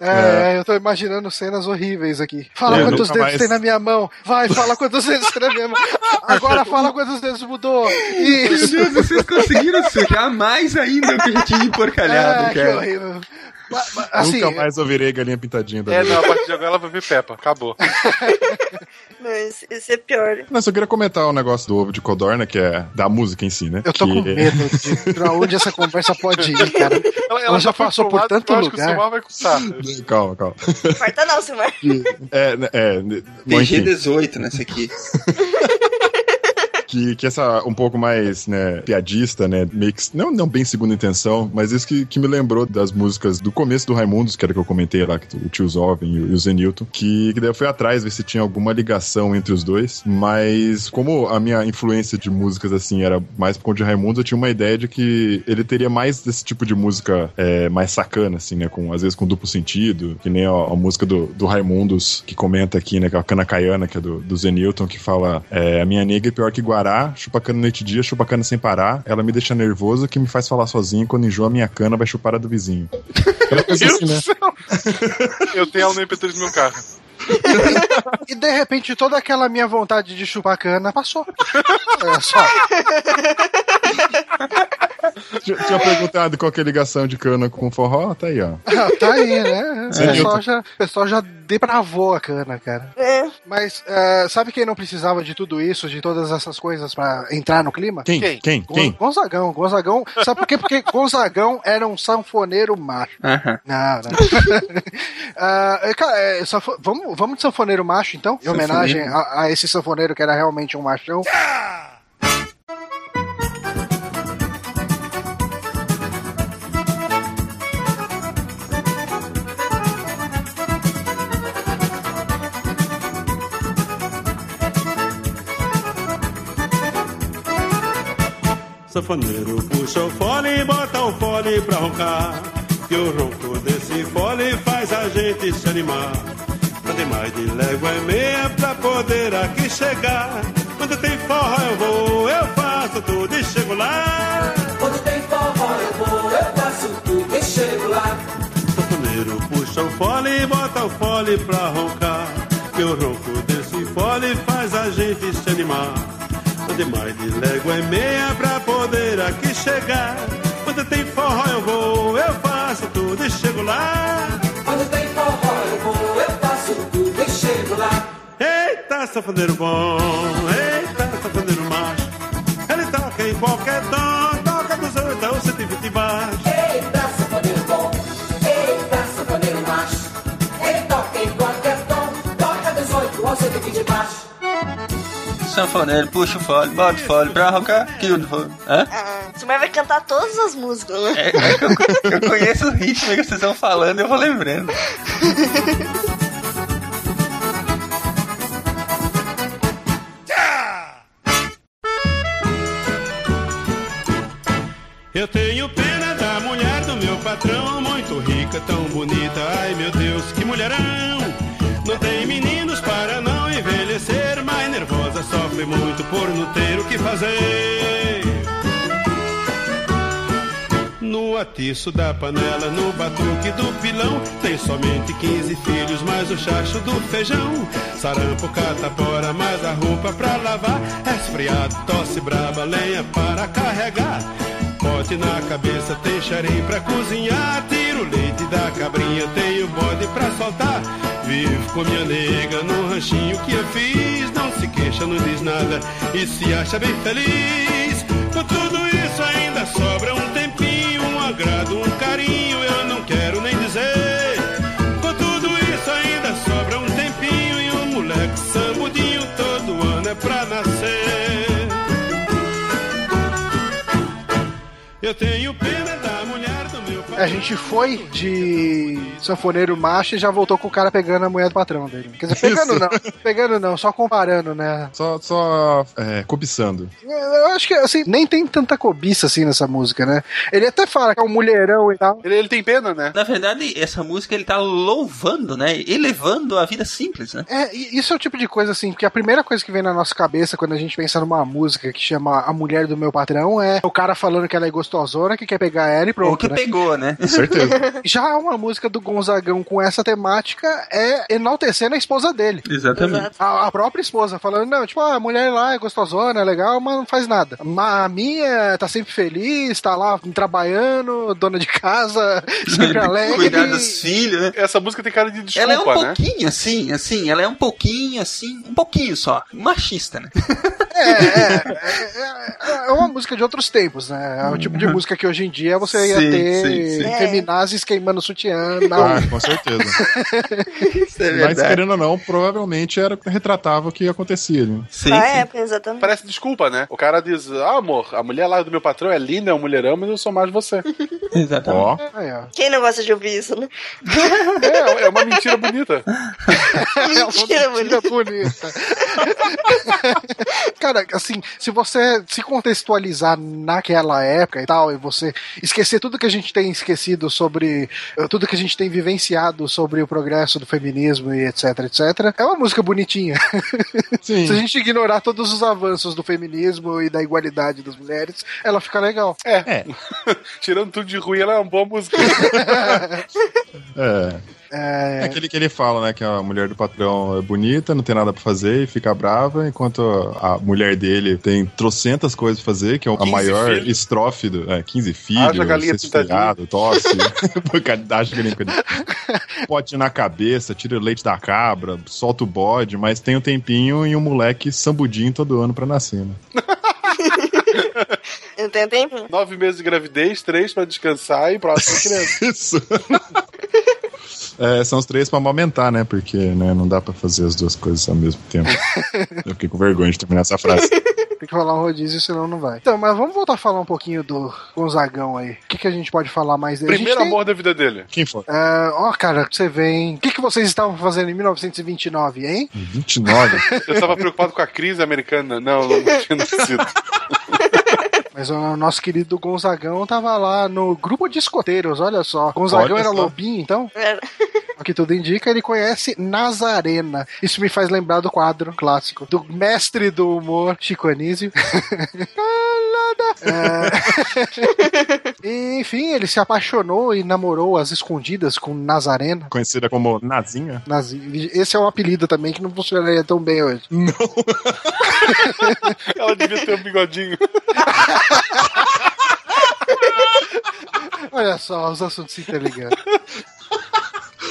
É, eu tô imaginando cenas horríveis aqui. Fala Eu quantos nunca dedos mais- tem na minha mão. Vai, fala quantos dedos tem na minha mão. Agora fala quantos dedos mudou. Isso. Meu Deus, vocês conseguiram sujar mais ainda o que eu já tinha empurcalhado, Ah, que cara. horrível. Mas- mas, Assim, Nunca mais ouvirei galinha pintadinha da É, vida. não, a partir de agora ela vai ver Peppa. Acabou. Esse, esse é pior. Não, só queria comentar o negócio do ovo de codorna, que é da música em si, né? eu tô que... com medo de pra onde essa conversa pode ir, cara. Ela já foi passou por lado, tanto eu acho que o. Silmar vai contar. Calma, calma. Quarta não, Silmar. É, né, é, né, bom, enfim, PG-18 nessa aqui. que, que essa um pouco mais, né, piadista, né, não, não bem segunda intenção, mas isso que, que me lembrou das músicas do começo do Raimundos, que era que eu comentei lá, que o tio Zovem e o, Zenilton, que, que daí eu fui atrás ver se tinha alguma ligação entre os dois, mas como a minha influência de músicas, assim, era mais por conta de Raimundos, eu tinha uma ideia de que ele teria mais desse tipo de música é, mais sacana, assim, né, com, às vezes com duplo sentido, que nem a, a música do, do Raimundos, que comenta aqui, né, a Cana Caiana, que é do, do Zenilton, que fala, é, a minha nega é pior que Guará, chupa cana noite e dia, chupa cana sem parar, ela me deixa nervoso, que me faz falar sozinho, quando enjoa minha cana, vai chupar a do vizinho. Assim, né? Eu tenho ela no MP3 do meu carro. E de repente toda aquela minha vontade de chupar cana passou. Olha só. Tinha, tinha perguntado qual que é a ligação de cana com forró, tá aí, ó. Ah, tá aí, né? O Zenilton. pessoal já, o pessoal já depravou a cana, cara. É. Mas é, sabe quem não precisava de tudo isso, de todas essas coisas pra entrar no clima? Quem? Quem? Quem? Quem? Gon- Gonzagão, Gonzagão. Sabe por quê? Porque Gonzagão era um sanfoneiro macho. Aham. Não, não. Ah, é, cara, é, sanfo- vamos, vamos de sanfoneiro macho, então? Em homenagem a, a esse sanfoneiro que era realmente um machão. Sanfoneiro puxa o fole e bota o fole pra roncar. Que o ronco desse fole faz a gente se animar. Andei mais de légua e meia pra poder aqui chegar. Quando tem forró eu vou, eu faço tudo e chego lá. Quando tem forró eu vou, eu faço tudo e chego lá. Sanfoneiro puxa o fole e bota o fole pra roncar. Que o ronco desse fole faz a gente se animar. Andei mais de légua e meia pra poder aqui chegar. Quando tem forró eu vou, eu faço tudo e chego lá. Quando tem forró eu vou, eu faço tudo e chego lá. Eita, sanfoneiro bom, eita, sanfoneiro macho. Ele toca em qualquer tom, Sanfoneiro, puxa o fole, bota o fole pra roncar. Que o fole. Hã? Ah, Silmar vai cantar todas as músicas, né? É, é eu, eu conheço o ritmo que vocês estão falando, eu vou lembrando. Eu tenho pena da mulher do meu patrão, muito rica, tão bonita, ai meu Deus, que mulherão! No atiço da panela, no batuque do pilão, tem somente 15 filhos, mais o chacho do feijão. Sarampo, catapora, mais a roupa pra lavar. Resfriado, tosse braba, lenha para carregar. Pote na cabeça, tem xerém pra cozinhar. Tiro o leite da cabrinha, tenho bode pra soltar. Vivo com minha nega no ranchinho que eu fiz. Não se queixa, não diz nada e se acha bem feliz. Por tudo isso ainda sobra um Eu tenho pena A gente foi de sanfoneiro macho e já voltou com o cara pegando a mulher do patrão dele. Quer dizer, pegando Isso. não. Pegando não, só comparando, né? Só, só é, cobiçando. Eu acho que, assim, nem tem tanta cobiça assim nessa música, né? Ele até fala que é um mulherão e tal. Ele, ele tem pena, né? Na verdade, essa música ele tá louvando, né? Elevando a vida simples, né? É, isso é o tipo de coisa assim, porque a primeira coisa que vem na nossa cabeça quando a gente pensa numa música que chama A Mulher do Meu Patrão é o cara falando que ela é gostosona, que quer pegar ela e pronto. Ou que né? pegou, né? Com certeza. Já uma música do Gonzagão com essa temática é enaltecendo a esposa dele. Exatamente. A, a própria esposa, falando, não, tipo, ah, a mulher lá é gostosona, é legal, mas não faz nada. A minha tá sempre feliz, tá lá trabalhando, dona de casa, sempre alegre. Cuidar dos filhos, né? Essa música tem cara de desculpa, Ela é um né? pouquinho assim, assim, ela é um pouquinho assim, um pouquinho só, machista, né? É, é, é, é uma música de outros tempos, né? É o tipo de música que hoje em dia você ia Sim, ter sim, sim. feminazes queimando sutiã na Ah, com certeza. É Mas querendo ou não, provavelmente era retratava o que acontecia ali. Sim, Na sim. época, exatamente. Parece desculpa, né? O cara diz, ah, amor, a mulher lá do meu patrão é linda, é um mulherão, mas eu sou mais você. Exatamente. Ó, Aí, ó. Quem não gosta de ouvir isso, né? é, é uma mentira bonita. Mentira, Mentira bonita. Cara, assim, se você se contextualizar naquela época e tal, e você esquecer tudo que a gente tem esquecido sobre. eh, tudo que a gente tem vivenciado sobre o progresso do feminismo e etc, etc, é uma música bonitinha. sim. Se a gente ignorar todos os avanços do feminismo e da igualdade das mulheres, ela fica legal. É, Tirando tudo de ruim, ela é uma boa música. é. É, É aquele que ele fala, né? Que a mulher do patrão é bonita, não tem nada pra fazer e fica brava, enquanto a mulher dele tem trocentas coisas pra fazer, que é a 15 maior filhos. estrofe do. É, 15 filhos, galinha resfriado, tosse, acha que nem pote na cabeça, tira o leite da cabra, solta o bode, mas tem um tempinho e um moleque sambudinho todo ano pra nascer, né? Eu tenho tempo. Nove meses de gravidez, três pra descansar e próxima criança. Isso. É, são os três pra amamentar, né? Porque né, não dá pra fazer as duas coisas ao mesmo tempo. Eu fiquei com vergonha de terminar essa frase. Tem que rolar um rodízio, senão não vai. Então, mas vamos voltar a falar um pouquinho do Gonzagão aí. O que, que a gente pode falar mais dele? Primeiro tem- amor da vida dele. Quem foi? É, Ó, cara, você vem. O que, que vocês estavam fazendo em 1929, hein? 29. Eu tava preocupado com a crise americana. Não, não tinha nascido. Mas o nosso querido Gonzagão tava lá no grupo de escoteiros, olha só. Gonzagão Olha era só. lobinho, então? Era. O que tudo indica, ele conhece Nazarena. Isso me faz lembrar do quadro clássico do mestre do humor, Chico Anísio. É... Enfim, ele se apaixonou e namorou às escondidas com Nazarena. Conhecida como Nazinha. Nazi- Esse é um apelido também que não funcionaria tão bem hoje. Ela devia ter um bigodinho. Olha só, os assuntos se interligando.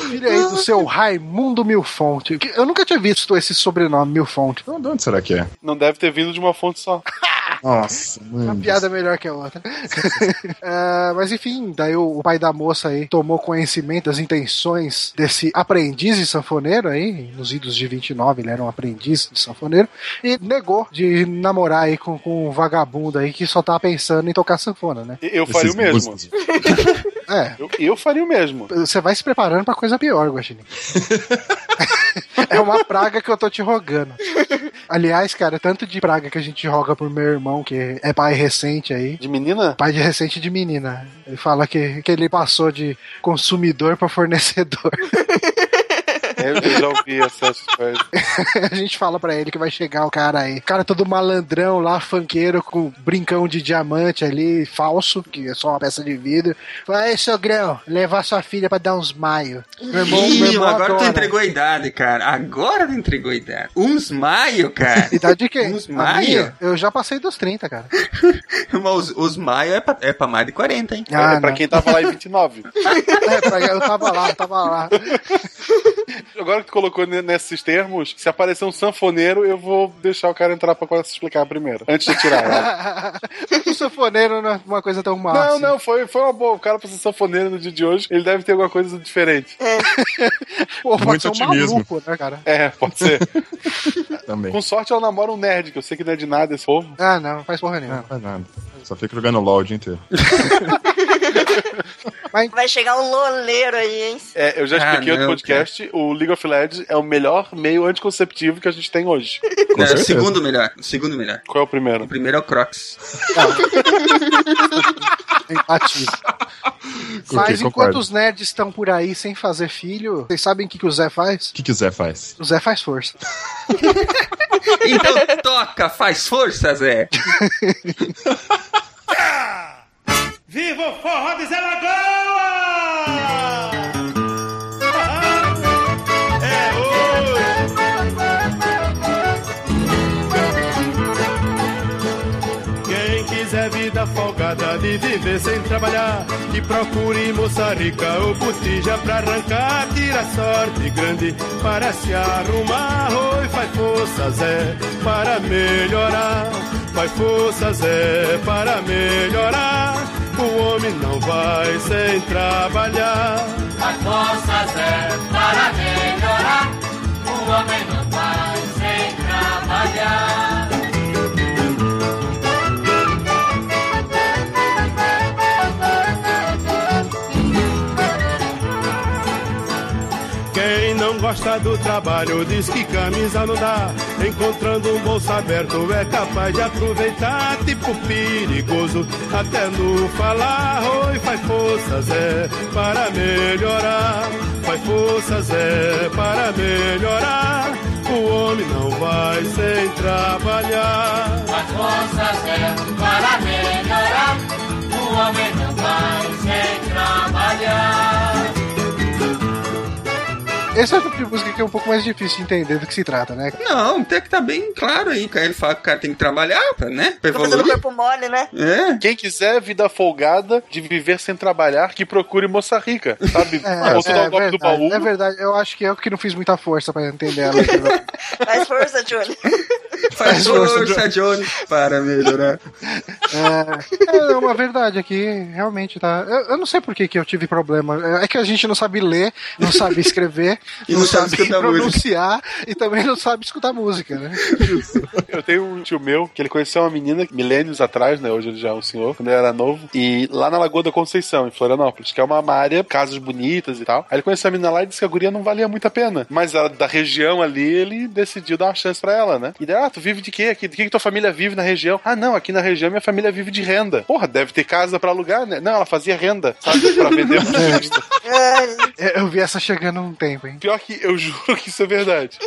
Filho aí do seu Raimundo Milfonte. Que Eu nunca tinha visto esse sobrenome, Milfonte. Então, de onde será que é? Não deve ter vindo de uma fonte só. Nossa, Uma mano. piada melhor que a outra. É, mas enfim, daí o, o pai da moça aí tomou conhecimento das intenções desse aprendiz de sanfoneiro aí, nos idos de 29 ele era um aprendiz de sanfoneiro, e negou de namorar aí com, com um vagabundo aí que só tava pensando em tocar sanfona, né? Eu faria o mesmo. É, Eu, eu faria o mesmo. você vai se preparando pra coisa pior, Guaxinim. é uma praga que eu tô te rogando. Aliás, cara, tanto de praga que a gente roga pro meu irmão, que é pai recente aí, De menina? pai de recente de menina. Ele fala que, que ele passou de consumidor pra fornecedor. Eu já ouvi essas coisas. a gente fala pra ele que vai chegar o cara aí. O cara todo malandrão lá, fanqueiro, com brincão de diamante ali, falso, que é só uma peça de vidro. Fala, aí, sogrão, levar sua filha pra dar uns maio. Meu irmão, meu Ih, irmão agora tu adora. entregou a idade, cara. Agora tu entregou a idade. Uns maio, cara. Idade de quem? Uns maio? minha? Eu já passei dos 30, cara. Mas os, os maio é pra, é pra mais de 40, hein? Ah, é pra não. quem tava lá em 29. É, pra- eu tava lá, eu tava lá. Agora que tu colocou ne- nesses termos, se aparecer um sanfoneiro, eu vou deixar o cara entrar pra se explicar primeiro. Antes de tirar. né? o sanfoneiro não é uma coisa tão má. Não, assim. não, foi, foi uma boa. O cara pra ser sanfoneiro no dia de hoje, ele deve ter alguma coisa diferente. Pô, pode Muito ser um otimismo. maluco, né, cara? É, pode ser. Também. Com sorte ela namora um nerd, que eu sei que não é de nada esse povo. Ah, não, não faz porra Não, nenhuma. não faz nada. Só fica jogando LOL o dia inteiro. Mas Vai chegar um loleiro aí, hein? É, eu já Ah, expliquei no não, podcast, o League of Legends é o melhor meio anticonceptivo que a gente tem hoje. Com é o segundo melhor. O segundo melhor. Qual é o O primeiro? primeiro é o Crocs. Ok, Mas concordo. enquanto os nerds estão por aí sem fazer filho, vocês sabem o que, que o Zé faz? O que, que o Zé faz? O Zé faz força. Então toca, faz força, Zé. Viva o forró de Zé Lagoa! É hoje! Quem quiser vida folgada de viver sem trabalhar, que procure moça rica ou botija pra arrancar, tira sorte grande para se arrumar. Oi, faz força, Zé, para melhorar. Faz força, Zé, para melhorar. O homem não vai sem trabalhar. Faz força, Zé, para melhorar. O homem não vai sem trabalhar. Não gosta do trabalho diz que camisa não dá. Encontrando um bolso aberto é capaz de aproveitar. Tipo perigoso, até no falar. Oi, faz força, Zé, para melhorar. Faz força, Zé, para melhorar. O homem não vai sem trabalhar. Faz força, Zé, para melhorar. O homem não vai sem trabalhar. Esse é o tipo de música que é um pouco mais difícil de entender do que se trata, né? Não, até que tá bem claro aí. cara. Ele fala que o cara tem que trabalhar, pra, né? Pra Tô fazendo evoluir. corpo mole, né? É. Quem quiser vida folgada de viver sem trabalhar, que procure moça rica, sabe? É, Ou tu dá o golpe do verdade, baú. é verdade. Eu acho que eu que não fiz muita força pra entender ela. Faz força, Johnny. Faz força, Johnny, para melhorar. É, é uma verdade aqui, realmente tá. Eu, eu não sei por que, que eu tive problema. É que a gente não sabe ler, não sabe escrever, E não sabe escutar pronunciar e também não sabe escutar música, né? Eu tenho um tio meu que ele conheceu uma menina milênios atrás, né? Hoje ele já é um senhor, quando ele era novo. E lá na Lagoa da Conceição, em Florianópolis, que é uma, uma área, casas bonitas e tal. Aí ele conheceu a menina lá e disse que a guria não valia muito a pena. Mas ela, da região ali, ele decidiu dar uma chance pra ela, né? E daí, ah, tu vive de quê aqui? De que, que tua família vive na região? Ah, não, aqui na região minha família vive de renda. Porra, deve ter casa pra alugar, né? Não, ela fazia renda, sabe? Pra vender pro turista. É, Eu vi essa chegando há um tempo, hein? Pior que eu juro que isso é verdade.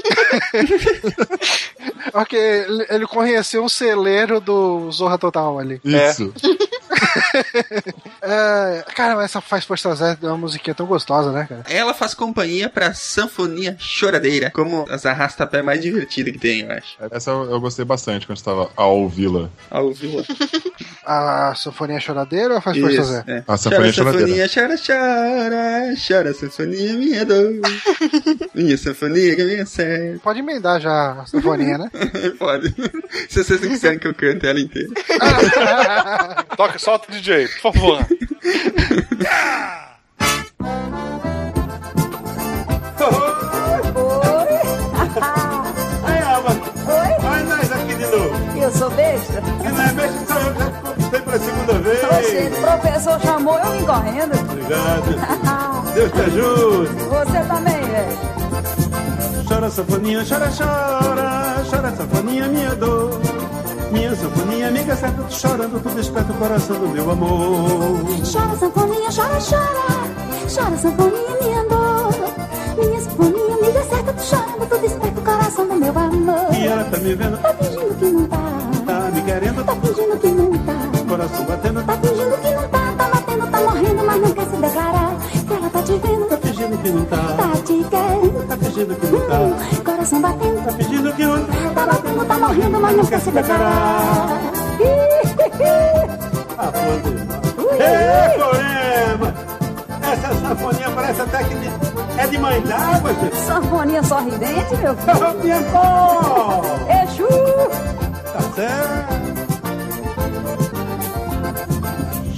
Ok, ele ele conheceu um celeiro do Zorra Total ali. Isso. É, cara, essa faz Zé é uma musiquinha tão gostosa, né, cara? Ela faz companhia pra Sanfonia Choradeira, como as arrasta-pé mais divertidas que tem, eu acho. Essa eu, eu gostei bastante quando estava a ouvi-la. A ouvi-la. A Sanfonia Choradeira ou faz força Isso, Zé? é. A Sanfonia chora, Choradeira. sanfonia, chora, chora, chora, sanfonia, minha dor. minha sanfonia que é minha série. Pode emendar já a Sanfonia, né? Pode. Se vocês não quiserem que eu cante ela inteira. Toca, solta o DJ, por favor. Aí, Alba. Vai nós aqui de novo. Eu sou besta? Que não é besta, só eu já escutei pela segunda vez. Oxe, o professor chamou eu vim correndo. Obrigado. Deus te ajude. Você também, velho. Chora, sanfoninha, chora, chora. Chora, sanfoninha, minha dor. Minha sanfoninha, amiga certa, tu chorando, tu desperta o coração do meu amor. Chora, sanfoninha, chora, chora. Chora, sanfoninha, minha dor. Minha sanfoninha, amiga certa, tu chorando, tu desperta o coração do meu amor. E ela tá me vendo, Tá fingindo que não tá. tá me querendo, Tá fingindo que não tá. coração batendo, Tá fingindo que não tá. Tá batendo, tá morrendo, mas não quer se declarar. Que ela tá te vendo, tá fingindo que não tá. tá te querendo. Tá fingindo que não tá. Hum, coração batendo. Tá fingindo que não tá. Tá batendo, tá morrendo, mas não quer se declarar. Ah, pô, Ê, Corema! Essa sanfoninha parece até que de- é de mãe d'água, gente. Sanfoninha sorridente, meu filho. Minha pó! Exu! Tá certo.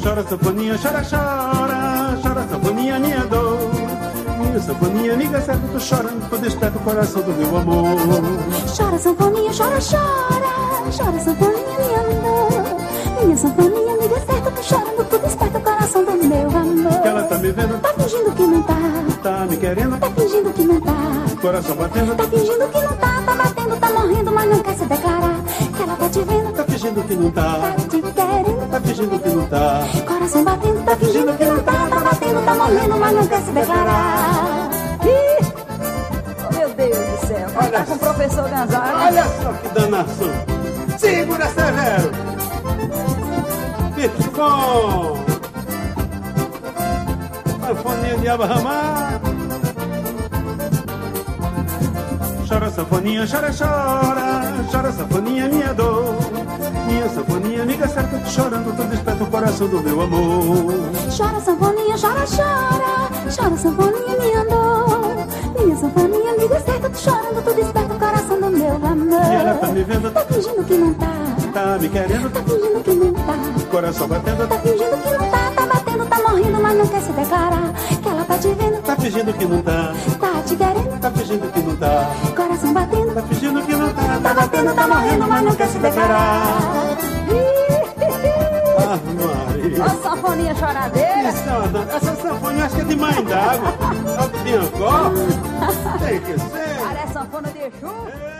Chora, sanfoninha, chora, chora. Chora, sanfoninha, minha dor. Minha sanfoninha, amiga certa, tô chorando, tô desperta o coração do meu amor. Chora, sanfoninha, chora, chora. Chora, sanfoninha, minha dor. Minha sanfoninha, amiga certa, tu chorando, tu desperta o coração do meu amor. Que ela tá me fingindo que não tá. Tá me querendo, Tá fingindo que não tá. coração batendo, Tá fingindo que não tá. Tá batendo, tá morrendo, mas não quer se declarar. Que ela tá te vendo, tá fingindo que não tá tá, te querendo. tá fingindo que não tá. Coração batendo, tá fingindo que não tá. Tá batendo, tá morrendo, mas não quer se declarar. Gonzaga. Olha só que danação. Segura, Severo. Bom. Sanfoninha de abarramar. Chora, sanfoninha, chora, chora. Chora, sanfoninha, minha dor. Minha sanfoninha, amiga certa, chorando, tô desperto o coração do meu amor. Chora, sanfoninha, chora, chora. Chora, sanfoninha, minha dor. Minha sanfoninha, amiga certa, chorando, tô desperto Ela tá amor. me vendo, Tá fingindo que não tá. tá me querendo, Tá fingindo que não tá. coração batendo, Tá fingindo que não tá. Tá batendo, tá morrendo, mas não quer se declarar. Que ela tá te vendo, tá fingindo que não tá, tá te querendo. tá fingindo que não tá, Coração batendo, tá fingindo que não tá, tá batendo, tá morrendo, mas não quer se declarar. Ah, Maria. Ó, sanfoninha choradeira. É Essa sanfona acho que é de mãe d'água. É o Piancó. Tem que ser. Parece sanfona de vida é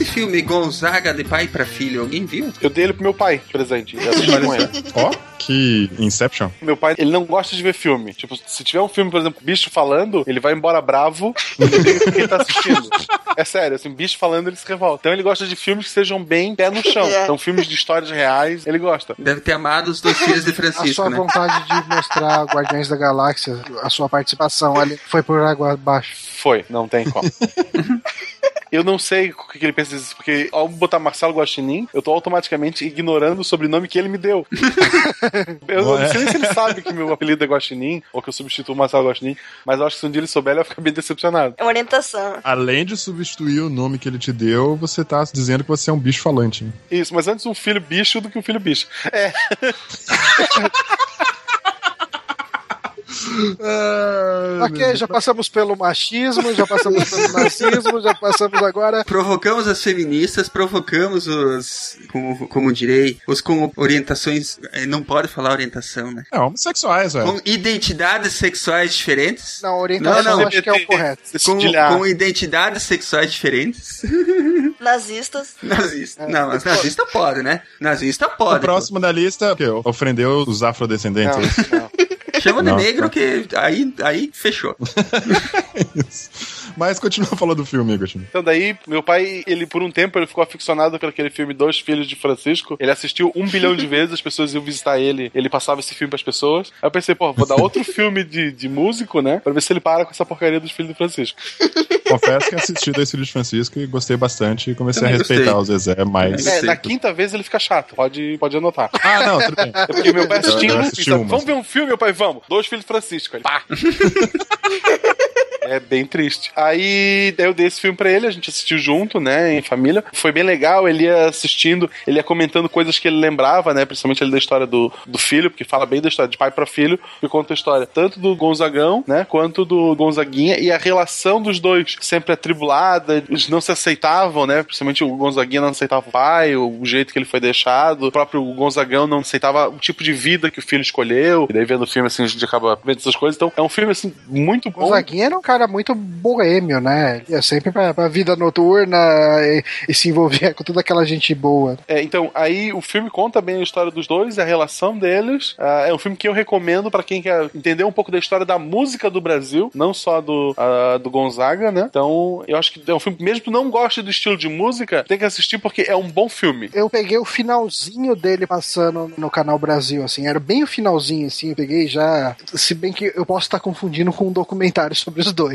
Esse filme Gonzaga de pai pra filho, alguém viu? Eu dei ele pro meu pai, presente. Ó, que Inception. Meu pai, ele não gosta de ver filme. Tipo, se tiver um filme, por exemplo, bicho falando, ele vai embora bravo, independente do que ele tá assistindo. É sério, assim, bicho falando, ele se revolta. Então ele gosta de filmes que sejam bem pé no chão. É. Então filmes de histórias reais, ele gosta. Deve ter amado os dois filhos de A Francisco, sua né? vontade de mostrar Guardiões da Galáxia, a sua participação ali, foi por água abaixo. Foi, não tem como. Eu não sei o que que ele pensa disso, porque ao botar Marcelo Guaxinim, eu tô automaticamente ignorando o sobrenome que ele me deu. eu não Ué. sei nem se ele sabe que meu apelido é Guaxinim, ou que eu substituo o Marcelo Guaxinim, mas eu acho que se um dia ele souber, ele vai ficar bem decepcionado. É uma orientação. Além de substituir o nome que ele te deu, você tá dizendo que você é um bicho falante. né? Isso, mas antes um filho bicho do que um filho bicho. É, Ok, já passamos pelo machismo, já passamos pelo nazismo, já passamos agora. Provocamos as feministas, provocamos os, como, como direi, os com orientações, eh, não pode falar orientação, né? É, homossexuais, velho. Com identidades sexuais diferentes. Não, orientação Não, não, acho que é o correto. Com, com identidades sexuais diferentes. Nazistas. Nazista. Não, mas nazista pode, né? Nazista O pode. próximo da lista, que ofendeu os afrodescendentes. não, não. Chama de negro que aí, aí fechou. Mas continua falando do filme, Agostinho. Então daí, meu pai, ele por um tempo, ele ficou aficionado por aquele filme Dois Filhos de Francisco. Ele assistiu um bilhão de vezes, as pessoas iam visitar ele, ele passava esse filme pras pessoas. Aí eu pensei, pô, vou dar outro filme de, de músico, né? Pra ver se ele para com essa porcaria dos Filhos de Francisco. Confesso que assisti Dois Filhos de Francisco e gostei bastante e comecei Também a respeitar gostei. o Zezé mais. É, na quinta vez ele fica chato, pode, pode anotar. Ah, não, tudo bem. É porque meu pai assistiu um sabe? uma. Vamos ver um filme, meu pai, vamos. Dois Filhos de Francisco. Ele, pá. É bem triste. Aí eu dei esse filme pra ele, a gente assistiu junto, né, em família. Foi bem legal, ele ia assistindo, ele ia comentando coisas que ele lembrava, né, principalmente ele da história do, do filho, porque fala bem da história de pai pra filho, e conta a história tanto do Gonzagão, né, quanto do Gonzaguinha, e a relação dos dois, sempre atribulada, eles não se aceitavam, né, principalmente o Gonzaguinha não aceitava o pai, o jeito que ele foi deixado, o próprio Gonzagão não aceitava o tipo de vida que o filho escolheu, e daí vendo o filme, assim, a gente acaba vendo essas coisas, então é um filme, assim, muito bom. Gonzaguinha era um cara cara muito boêmio, né? Ia sempre pra, pra vida noturna e, e se envolvia com toda aquela gente boa. É, então, aí o filme conta bem a história dos dois, a relação deles. Ah, é um filme que eu recomendo pra quem quer entender um pouco da história da música do Brasil, não só do, ah, do Gonzaga, né? Então, eu acho que é um filme, mesmo que tu não goste do estilo de música, tem que assistir porque é um bom filme. Eu peguei o finalzinho dele passando no canal Brasil, assim, era bem o finalzinho, assim, eu peguei já. Se bem que eu posso estar confundindo com um documentário sobre os dois.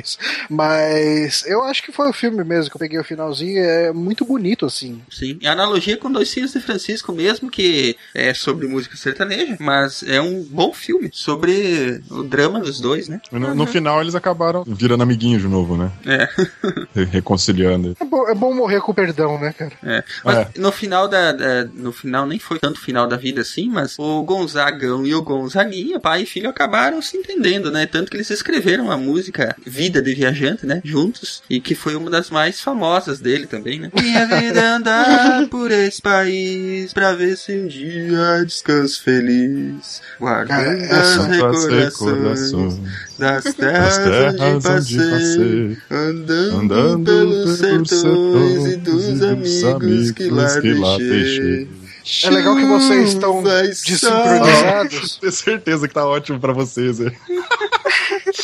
Mas eu acho que foi o filme mesmo que eu peguei o finalzinho, é muito bonito, assim. Sim. E a analogia com Dois Filhos de Francisco mesmo, que é sobre música sertaneja, mas é um bom filme sobre o drama dos dois, né? No, no final eles acabaram virando amiguinhos de novo, né? É. Re- Reconciliando. É bom, é bom morrer com perdão, né, cara? É. Mas É. no final da, da- No final nem foi tanto final da vida assim, mas o Gonzagão e o Gonzaguinha, pai e filho, acabaram se entendendo, né? Tanto que eles escreveram a música Vida de Viajante, né? Juntos. E que foi uma das mais famosas dele também, né? Minha vida é andar por esse país pra ver se um dia descanso feliz. Guardando as Passei recordações das das terras terras onde onde passei. passei. Andando, Andando pelos sertões e sertões dos e dos amigos que lá amigos que lá deixei. deixei. É legal que vocês estão desincronizados. Tenho certeza que tá ótimo pra vocês. é.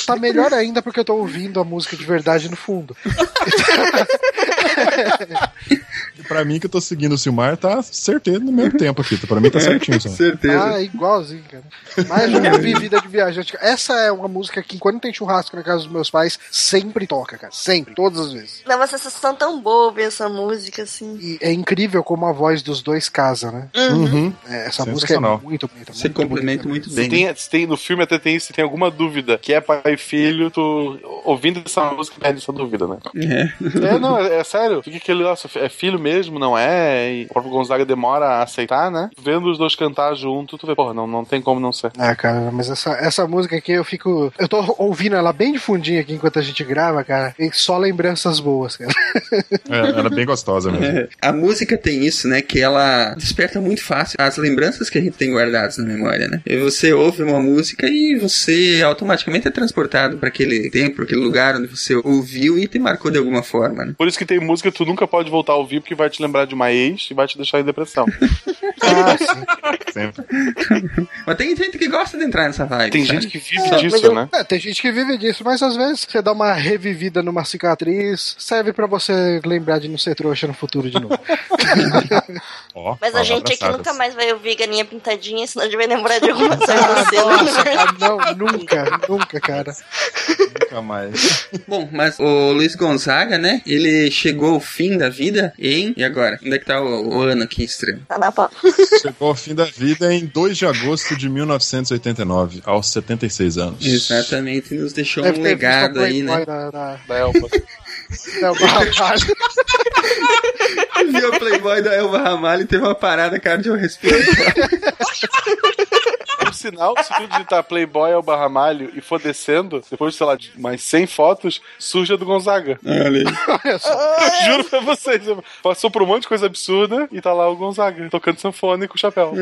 Tá melhor ainda porque eu tô ouvindo a música de verdade no fundo. Pra mim, que eu tô seguindo o Silmar, tá certeza no mesmo tempo aqui. Pra mim tá certinho. Só. Certeza. Ah, igualzinho, cara. Mas eu vi vida de viajante. Essa é uma música que, quando tem churrasco na casa dos meus pais, sempre toca, cara. Sempre, todas as vezes. Dá uma sensação tão boa ouvir essa música, assim. E é incrível como a voz dos dois casa, né? Uhum. É, essa música é muito bonita. Você muito complementa bonita. muito bem. né? tem, se tem- no filme até tem, se tem alguma dúvida que é pai e filho, tu ouvindo essa música perde essa dúvida, né? É. É, não, é, é sério. Fica aquele, nossa, é filho mesmo, não é? E o próprio Gonzaga demora a aceitar, né? Vendo os dois cantar junto, tu vê, porra, não, não tem como não ser. Ah, cara, mas essa, essa música aqui eu fico. Eu tô ouvindo ela bem de fundinho aqui enquanto a gente grava, cara. E só lembranças boas, cara. É, ela é bem gostosa mesmo. É, A música tem isso, né? Que ela desperta muito fácil as lembranças que a gente tem guardadas na memória, né? E você ouve uma música e você automaticamente é transportado para aquele tempo, aquele lugar onde você ouviu e te marcou de alguma forma, né? Por isso que tem música que tu nunca pode voltar a ouvir, porque vai te lembrar de uma ex e vai te deixar em depressão. Ah, sim. Sempre. Mas tem gente que gosta de entrar nessa vibe. Tem sabe? gente que vive disso, né? É, tem gente que vive disso, mas às vezes você dá uma revivida numa cicatriz, serve pra você lembrar de não ser trouxa no futuro de novo. Ó, Mas a gente aqui sábias. nunca mais vai ouvir galinha pintadinha, senão a gente vai lembrar de alguma coisa cara, não, nunca, nunca, cara. Nunca mais. Bom, mas o Luiz Gonzaga, né? Ele chegou ao fim da vida em. E agora? Onde é que tá o, o ano aqui estranho? Tá na pau. Chegou ao fim da vida em 2 de agosto de 1989, aos 76 anos. Exatamente, nos deixou Deve um legado aí, né? Da, da, Da Elba. da Barramalho. Viu o Playboy da Elba Ramalho e teve uma parada cardiorrespiratória. Sinal, se tu digitar Playboy ao Barramalho e for descendo, depois, sei lá, de mais 100 fotos, surge a do Gonzaga. Olha aí. Só. Juro pra vocês. Passou por um monte de coisa absurda e tá lá o Gonzaga, tocando sanfone com o chapéu.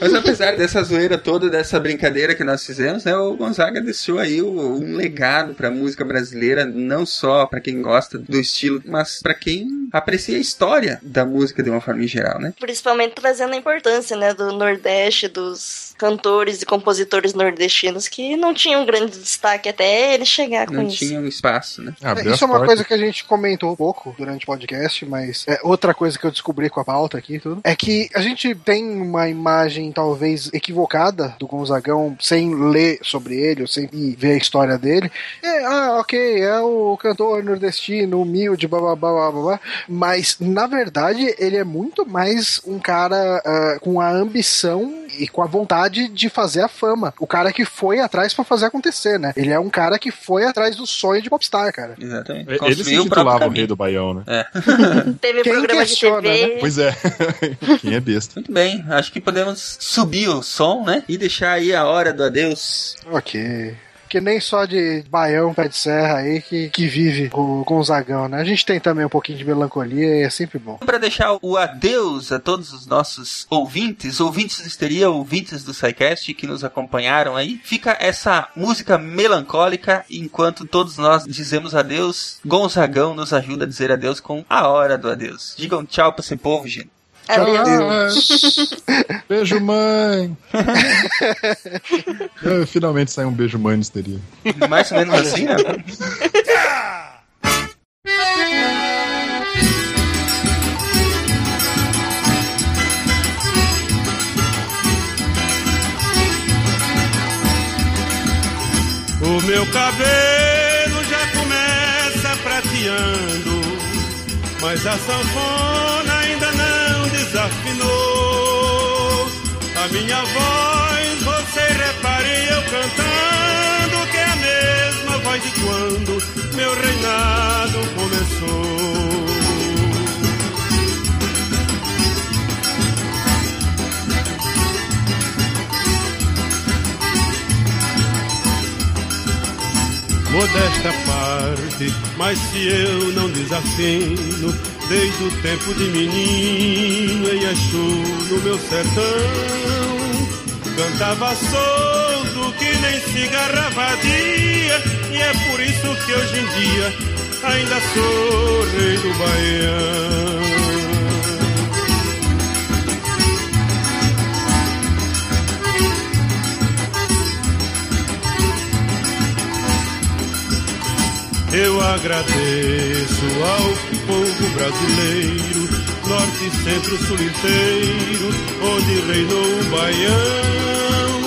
Mas apesar dessa zoeira toda, dessa brincadeira que nós fizemos, né, o Gonzaga deixou aí um legado pra música brasileira, não só pra quem gosta do estilo, mas pra quem aprecia a história da música de uma forma em geral, né? Principalmente trazendo a importância, né, do Nordeste, dos cantores e compositores nordestinos que não tinham grande destaque até ele chegar com Não isso. tinha um espaço, né? Abriu Isso é uma portas. coisa que a gente comentou um pouco durante o podcast, mas é outra coisa que eu descobri com a pauta aqui tudo. É que a gente tem uma imagem talvez equivocada do Gonzagão sem ler sobre ele, ou sem ver a história dele. É, ah, ok, é o cantor nordestino, humilde, blá blá blá blá blá, blá. Mas na verdade ele é muito mais um cara ah, com a ambição e com a vontade de fazer a fama. O cara que foi atrás pra fazer acontecer, né? Ele é um cara que foi atrás do sonho de popstar, cara. Exatamente. Ele se Construiu o o rei do Baião, né? É. Teve Quem programa de questiona, TV. né? Pois é. Quem é besta? Muito bem, acho que podemos subir o som, né? E deixar aí a hora do adeus. Ok. Porque nem só de baião, pé de serra aí que, que vive o Gonzagão, né? A gente tem também um pouquinho de melancolia e é sempre bom. Para deixar o adeus a todos os nossos ouvintes, ouvintes do Histeria, ouvintes do SciCast que nos acompanharam aí, fica essa música melancólica enquanto todos nós dizemos adeus. Gonzagão nos ajuda a dizer adeus com a hora do adeus. Digam tchau pra esse povo, gente. Adeus. Beijo, mãe! É, finalmente saiu um beijo, mãe no histeria. Mais ou menos assim, né? O meu cabelo já começa prateando, mas a sanfona A minha voz, você repare eu cantando, que é a mesma voz de quando meu reinado começou. Modesta parte, mas se eu não desafino, desde o tempo de menino Exu no meu sertão, cantava solto que nem cigarra vadia, e é por isso que hoje em dia ainda sou rei do Baião. Eu agradeço ao povo brasileiro, norte, centro, sul inteiro, onde reinou o Baião.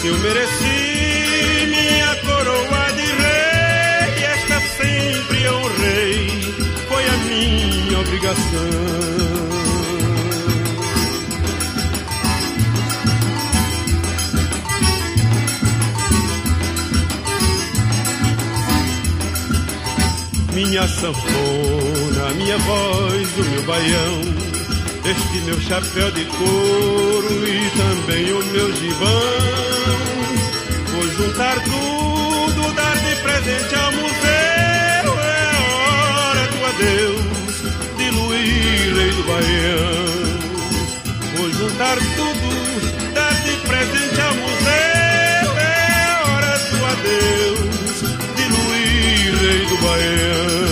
Se eu mereci minha coroa de rei, esta sempre honrei, foi a minha obrigação. Minha sanfona, minha voz, o meu baião, este meu chapéu de couro e também o meu gibão. Vou juntar tudo, dar de presente ao museu. É hora do adeus de Luís, rei do Baião. Vou juntar tudo, dar de presente ao museu. É hora do adeus de Luís, rei do Baião.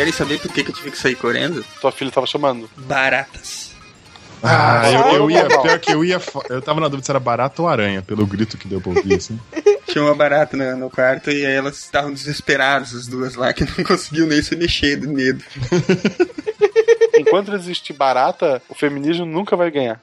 Querem saber por que, que eu tive que sair correndo? Tua filha tava chamando. Baratas. Ah, eu, eu Ah, ia. Pior que eu ia. Eu tava na dúvida se era barato ou aranha, pelo grito que deu pra ouvir, assim. Tinha uma barata no, no quarto e aí elas estavam desesperadas, as duas lá, que não conseguiam nem se mexer de medo. Enquanto existir barata, o feminismo nunca vai ganhar.